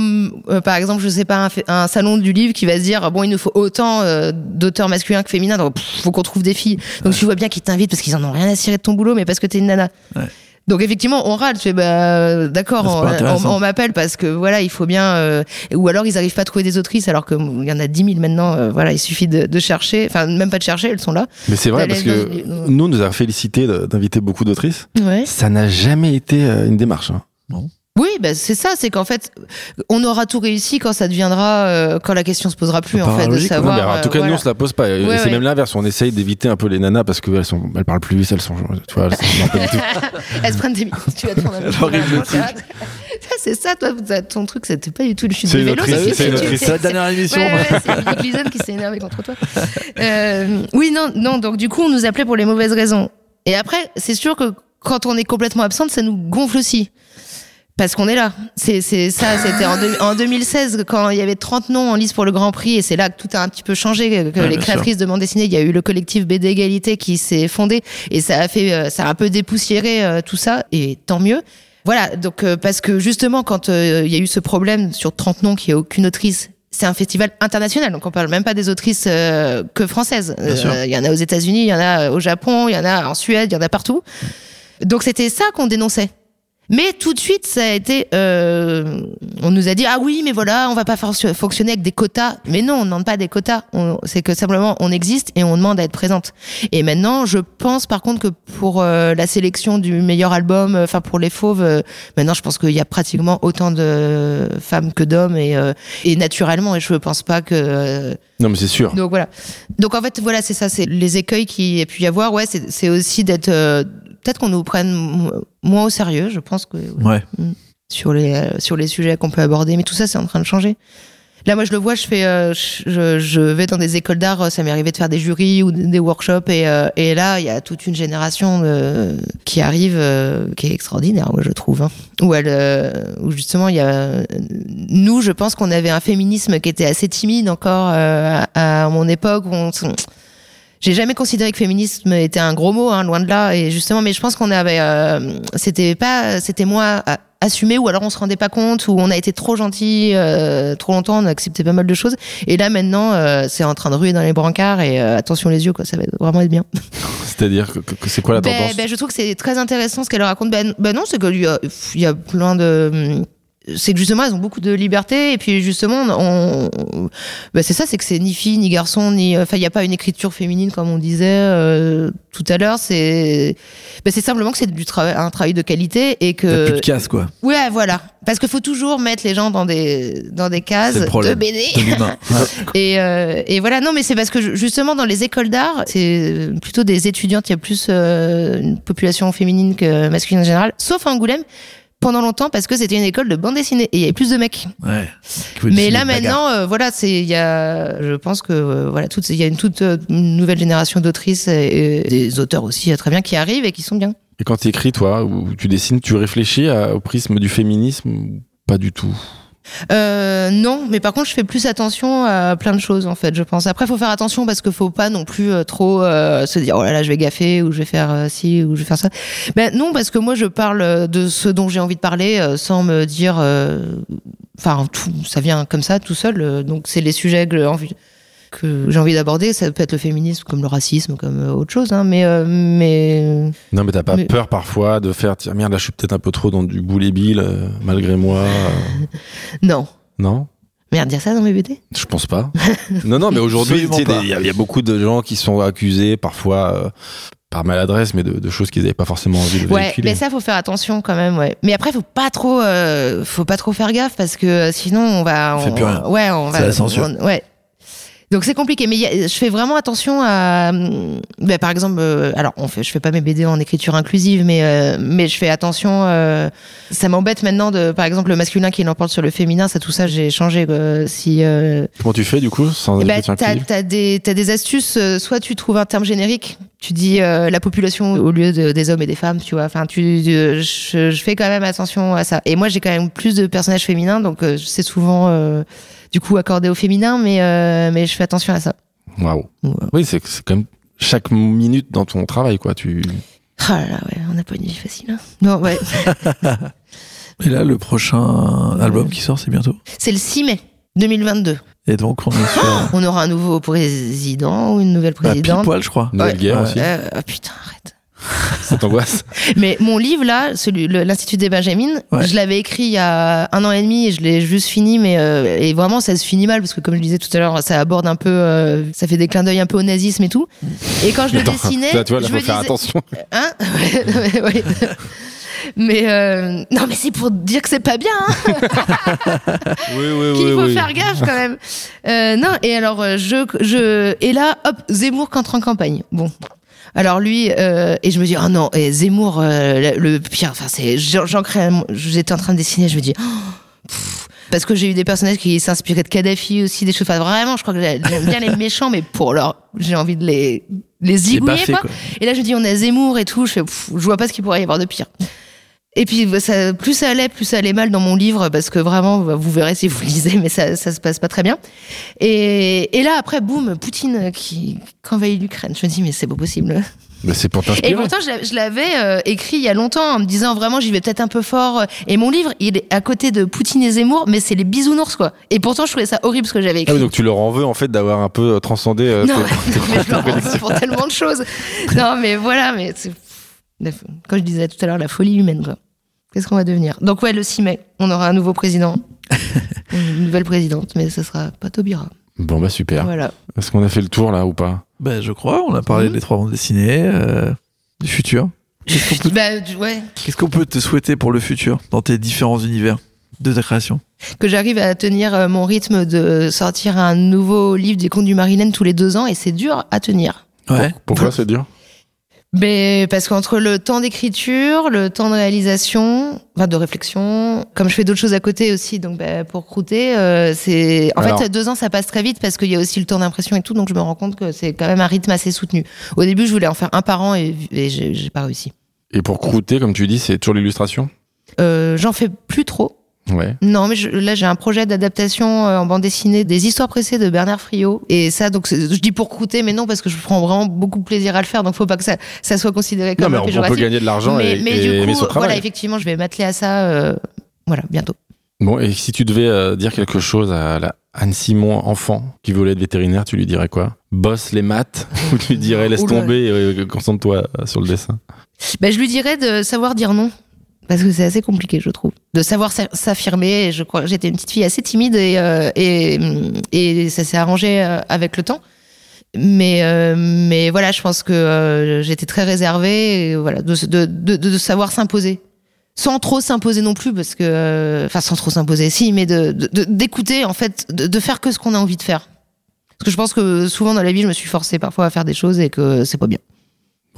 euh, par exemple, je sais pas, un, salon du livre qui va se dire, bon, il nous faut autant euh, d'auteurs masculins que féminins, donc pff, faut qu'on trouve des filles. Donc tu vois bien qu'ils t'invitent parce qu'ils en ont rien à cirer de ton boulot, mais parce que t'es une nana. Ouais. Donc effectivement, on râle. Tu fais bah d'accord, C'est on, m'appelle parce que voilà, il faut bien. euh, ou alors ils arrivent pas à trouver des autrices alors qu'il y en a 10 000 maintenant. euh, voilà, il suffit de, de chercher. Enfin, même pas de chercher, elles sont là. Mais c'est vrai parce que une- nous, on nous a félicité d'inviter beaucoup d'autrices. Ouais. Ça n'a jamais été euh, une démarche. hein. Oui, bah, c'est ça. C'est qu'en fait, on aura tout réussi quand ça deviendra, euh, quand la question se posera plus en fait, de. Non, savoir. mais alors, en tout euh, cas, nous, on se la pose pas. Ouais, c'est ouais. même l'inverse. On essaye d'éviter un peu les nanas parce qu'elles sont, elles parlent plus, elles sont, tu vois, elles sont (laughs) non, tout. Elles se prennent des minutes. Tu vas te prendre un (laughs) C'est ça, toi, ton truc, c'était pas du tout le chute du vélo. c'est- la dernière émission. C'est Leeson qui s'est énervé contre toi. Euh, oui, non, non. Donc du coup, on nous appelait pour les mauvaises raisons. Et après, c'est sûr que quand on est complètement absente, ça nous gonfle aussi. Parce qu'on est là. C'est, ça, c'était en, en 2016, quand il y avait 30 noms en lice pour le Grand Prix, et c'est là que tout a un petit peu changé, que Ouais, les créatrices de bande dessinée, il y a eu le collectif BD Égalité qui s'est fondé, et ça a fait, euh, ça a un peu dépoussiéré euh, tout ça, et tant mieux. Voilà, donc euh, parce que justement, quand euh, il y a eu ce problème sur 30 noms, qu'il n'y a aucune autrice, c'est un festival international, donc on parle même pas des autrices euh, que françaises. Il y en a aux États-Unis, il y en a au Japon, il y en a en Suède, il y en a partout. Donc c'était ça qu'on dénonçait. Mais tout de suite, ça a été, euh, on nous a dit ah oui, mais voilà, on va pas fonc- fonctionner avec des quotas. Mais non, on demande pas des quotas. C'est que simplement on existe et on demande à être présente. Et maintenant, je pense par contre que pour euh, la sélection du meilleur album, euh, enfin pour les fauves, euh, maintenant je pense qu'il y a pratiquement autant de femmes que d'hommes et, euh, et naturellement. Et je pense pas que Non, mais c'est sûr. donc voilà. Donc en fait voilà c'est ça, c'est les écueils qui a pu y avoir. Ouais, c'est c'est aussi d'être euh, peut-être qu'on nous prenne mo- moins au sérieux. Je pense que Ouais. sur les euh, sur les sujets qu'on peut aborder, mais tout ça c'est en train de changer. Là, moi, je le vois, je fais, euh, je, je vais dans des écoles d'art, euh, ça m'est arrivé de faire des jurys ou des workshops, et, euh, et là, il y a toute une génération qui arrive, qui est extraordinaire, moi, je trouve. Hein. Où elle, où justement, il y a, nous, je pense qu'on avait un féminisme qui était assez timide encore à, à mon époque. Où on, j'ai jamais considéré que féminisme était un gros mot, hein, loin de là. Et justement, mais je pense qu'on avait, euh, c'était pas, c'était moins a- assumé, ou alors on se rendait pas compte, ou on a été trop gentil euh, trop longtemps, on a accepté pas mal de choses. Et là maintenant, euh, c'est en train de ruer dans les brancards et euh, attention les yeux, quoi, ça va vraiment être bien. (laughs) C'est-à-dire que, que c'est quoi la Ben, tendance? ben, je trouve que c'est très intéressant ce qu'elle raconte. Ben, ben non, c'est qu'il y a, il y a plein de. C'est que justement, elles ont beaucoup de liberté. Et puis justement, on, on- ben, c'est ça, c'est que c'est ni fille, ni garçon, ni. Enfin, il n'y a pas une écriture féminine comme on disait euh, tout à l'heure. C'est. Ben, c'est simplement que c'est du travail, un travail de qualité et que. plus de casse, quoi. Ouais, voilà. Parce qu'il faut toujours mettre les gens dans des dans des cases de. BD. (laughs) Et, euh, et voilà, non, mais c'est parce que ju- justement dans les écoles d'art, c'est plutôt des étudiantes, il y a plus euh, une population féminine que masculine en général, sauf à Angoulême pendant longtemps parce que c'était une école de bande dessinée et il y avait plus de mecs. Ouais. Mais là maintenant, euh, voilà, c'est il y a, je pense que euh, voilà, il y a une toute euh, une nouvelle génération d'autrices et, et des auteurs aussi très bien qui arrivent et qui sont bien. Et quand tu écris, toi, ou tu dessines, tu réfléchis à- au prisme du féminisme ou Pas du tout? Euh, non, mais par contre, je fais plus attention à plein de choses en fait. Je pense. Après, faut faire attention parce qu'il faut pas non plus euh, trop euh, se dire oh là là, je vais gaffer ou je vais faire ci ou je vais faire ça. Ben non, parce que moi, je parle de ce dont j'ai envie de parler sans me dire. Enfin, ça vient comme ça, tout seul. donc, c'est les sujets que j'ai envie que j'ai envie d'aborder. Ça peut être le féminisme, comme le racisme, comme euh, autre chose. Hein, mais euh, mais Non, mais t'as pas Mais- peur parfois de faire, tiens, merde, là, je suis peut-être un peu trop dans du boulet bill, euh, malgré moi. (laughs) euh, non. non? Merde, dire ça dans mes BD Je pense pas. non, non, mais aujourd'hui, il y, a- il y a beaucoup de gens qui sont accusés, parfois euh, par maladresse, mais de, de choses qu'ils n'avaient pas forcément envie de Ouais, véhiculer. mais ça faut faire attention quand même, ouais. Mais après faut pas trop, euh, faut pas trop faire gaffe parce que sinon on va, On fait on- plus rien. ouais, on C'est va, la censure. on- ouais. Donc c'est compliqué, mais il y a- je fais vraiment attention à, ben, par exemple, euh, alors on fait, je fais pas mes BD en écriture inclusive, mais euh, mais je fais attention. euh, ça m'embête maintenant de, par exemple, le masculin qui l'emporte sur le féminin, ça tout ça j'ai changé. Si euh, Comment tu fais, du coup, sans écriture t'as, t'as des, t'as des astuces. euh, soit tu trouves un terme générique, tu dis euh, la population au lieu de, des hommes et des femmes, tu vois. Enfin, tu, je, je fais quand même attention à ça. Et moi, j'ai quand même plus de personnages féminins, donc euh, c'est souvent euh, du coup accordé au féminin, mais euh, mais je fais attention à ça. Waouh. Oui, c'est c'est quand même chaque minute dans ton travail, quoi. Tu... Ah là là, ouais, on n'a pas une vie facile. Hein. Non, ouais. (laughs) Et là, le prochain album qui sort, c'est bientôt? c'est le 6 mai 2022. Et donc, on est sur On aura un nouveau président ou une nouvelle bah, pile présidente. poil, je crois. Nouvelle Ouais. guerre Ouais. aussi. Euh, ah putain, arrête. Cette angoisse. (laughs) Mais mon livre là, celui l'Institut des Benjamines, Ouais. je l'avais écrit il y a un an et demi et je l'ai juste fini, mais euh, et vraiment ça se finit mal parce que comme je disais tout à l'heure, ça aborde un peu, euh, ça fait des clins d'œil un peu au nazisme et tout. Et quand je le dessinais, là, tu vois, là, je faut me faire disais- attention. (laughs) Hein? Ouais, ouais, (laughs) ouais. Mais euh, non, mais c'est pour dire que c'est pas bien. Hein Oui, oui, qu'il faut oui. faire gaffe quand même. Euh, non, et alors euh, je, je et là, hop, Zemmour contre en campagne. Bon. Alors lui euh, et je me dis oh non et Zemmour euh, le, pire enfin c'est crée un- j'étais en train de dessiner je me dis oh, pff. parce que j'ai eu des personnages qui s'inspiraient de Kadhafi aussi des choses enfin, vraiment je crois que j'aime (laughs) bien les méchants mais pour leur j'ai envie de les les zigouiller quoi. quoi. Et là, je dis, on a Zemmour et tout. Je fais, pff, je vois pas ce qu'il pourrait y avoir de pire. Et puis, bah, ça, plus ça allait, plus ça allait mal dans mon livre, parce que vraiment, bah, vous verrez si vous (laughs) lisez, mais ça, ça se passe pas très bien. Et, et là, après, boum, Poutine qui, qui envahit l'Ukraine. Je me dis, mais c'est pas possible. Mais c'est pour Et t'inspirer. pourtant, je l'a- je l'avais euh, écrit il y a longtemps en me disant vraiment, j'y vais peut-être un peu fort. Et mon livre, il est à côté de Poutine et Zemmour, mais c'est les bisounours, quoi. Et pourtant, je trouvais ça horrible ce que j'avais Ah écrit. oui, donc tu leur en veux en fait d'avoir un peu euh, transcendé. euh, Non, tes- (laughs) mais je leur en veux pour tellement de choses. Non, mais voilà, mais c'est. Comme je disais tout à l'heure, la folie humaine, quoi. Qu'est-ce qu'on va devenir? Donc, ouais, le 6 mai, on aura un nouveau président. (laughs) Une nouvelle présidente, mais ce sera pas Taubira. Bon bah super. Voilà. Est-ce qu'on a fait le tour là ou pas? Ben, je crois, on a parlé Mhm. des trois bandes dessinées, euh, du futur. Qu'est-ce qu'on peut, (laughs) Bah, ouais. peut te souhaiter pour le futur dans tes différents univers de ta création? Que j'arrive à tenir euh, mon rythme de sortir un nouveau livre des contes du Marilène tous les deux ans, et c'est dur à tenir. Ouais. Pourquoi c'est dur? Mais parce qu'entre le temps d'écriture, le temps de réalisation, enfin de réflexion, comme je fais d'autres choses à côté aussi, donc bah, pour croûter, euh, c'est en Alors- fait deux ans ça passe très vite parce qu'il y a aussi le temps d'impression et tout, donc je me rends compte que c'est quand même un rythme assez soutenu. Au début, je voulais en faire un par an et, et j'ai j'ai pas réussi. Et pour croûter, comme tu dis, c'est toujours l'illustration? Euh, J'en fais plus trop. Ouais. Non, mais je- là j'ai un projet d'adaptation euh, en bande dessinée des histoires pressées de Bernard Friot et ça donc je dis pour croûter mais non parce que je prends vraiment beaucoup de plaisir à le faire donc faut pas que ça ça soit considéré Non, comme mais un on, on peut gagner de l'argent mais, et, mais et du aimer coup, son travail. voilà, effectivement, je vais m'atteler à ça, euh, voilà, bientôt. Bon, et si tu devais euh, dire quelque chose à la Anne Simon, enfant, qui voulait être vétérinaire, tu lui dirais quoi? Bosse les maths (laughs) Ou tu lui dirais laisse tomber et concentre-toi sur le dessin? Ben, je lui dirais de savoir dire non. Parce que c'est assez compliqué, je trouve. De savoir s'a- s'affirmer. Je crois j'étais une petite fille assez timide et, euh, et, et ça s'est arrangé euh, avec le temps. Mais, euh, mais voilà, je pense que euh, j'étais très réservée. Et voilà, de, de, de, de savoir s'imposer. Sans trop s'imposer non plus, parce que. euh, Enfin, sans trop s'imposer, si, mais de- d'écouter, en fait, de, de faire que ce qu'on a envie de faire. Parce que je pense que souvent dans la vie, je me suis forcée parfois à faire des choses et que c'est pas bien.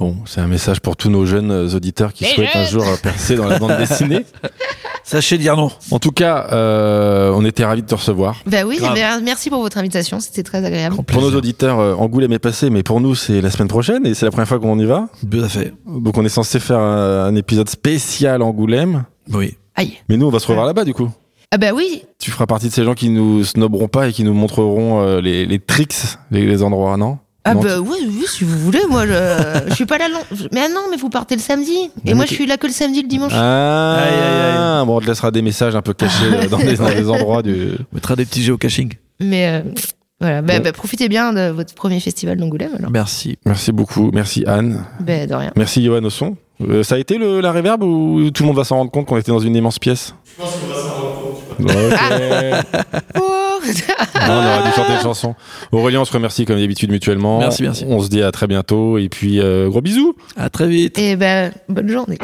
Bon, c'est un message pour tous nos jeunes euh, auditeurs qui Les souhaitent un jour euh, percer dans la bande dessinée. (laughs) Sachez dire non. En tout cas, euh, on était ravis de te recevoir. Ben oui, Grave. ben, merci pour votre invitation, c'était très agréable. Pour nos auditeurs, euh, Angoulême est passé, mais pour nous, c'est la semaine prochaine et c'est la première fois qu'on y va. Tout à fait. Donc, on est censé faire un, un épisode spécial Angoulême. Oui. Aïe. Mais nous, on va se revoir là-bas, du coup. Ah bah oui, Tu feras partie de ces gens qui nous snobberont pas et qui nous montreront euh, les, les tricks, les, les endroits, non? Ah Non, bah oui, oui, si vous voulez, moi je, (laughs) je suis pas là long. Mais ah non, mais vous partez le samedi. Et Mais moi je suis là que le samedi, le dimanche. Ah, Aïe, aïe, bon, on te laissera des messages un peu cachés euh, dans, les, dans les (laughs) endroits du. On mettra des petits géocaching. Mais euh, voilà, bah, Bon. bah, profitez bien de votre premier festival d'Angoulême alors. Merci. Merci beaucoup, merci Anne, Bah de rien. merci Johan au son. Euh, ça a été le, la réverb ou tout le monde va s'en rendre compte qu'on était dans une immense pièce? Je pense qu'on va s'en rendre compte. Ok. (laughs) Non, on aurait dû chanter une (laughs) chanson. Aurélien, on se remercie comme d'habitude mutuellement. Merci, merci. On se dit à très bientôt et puis euh, gros bisous. À très vite. Et ben bonne journée.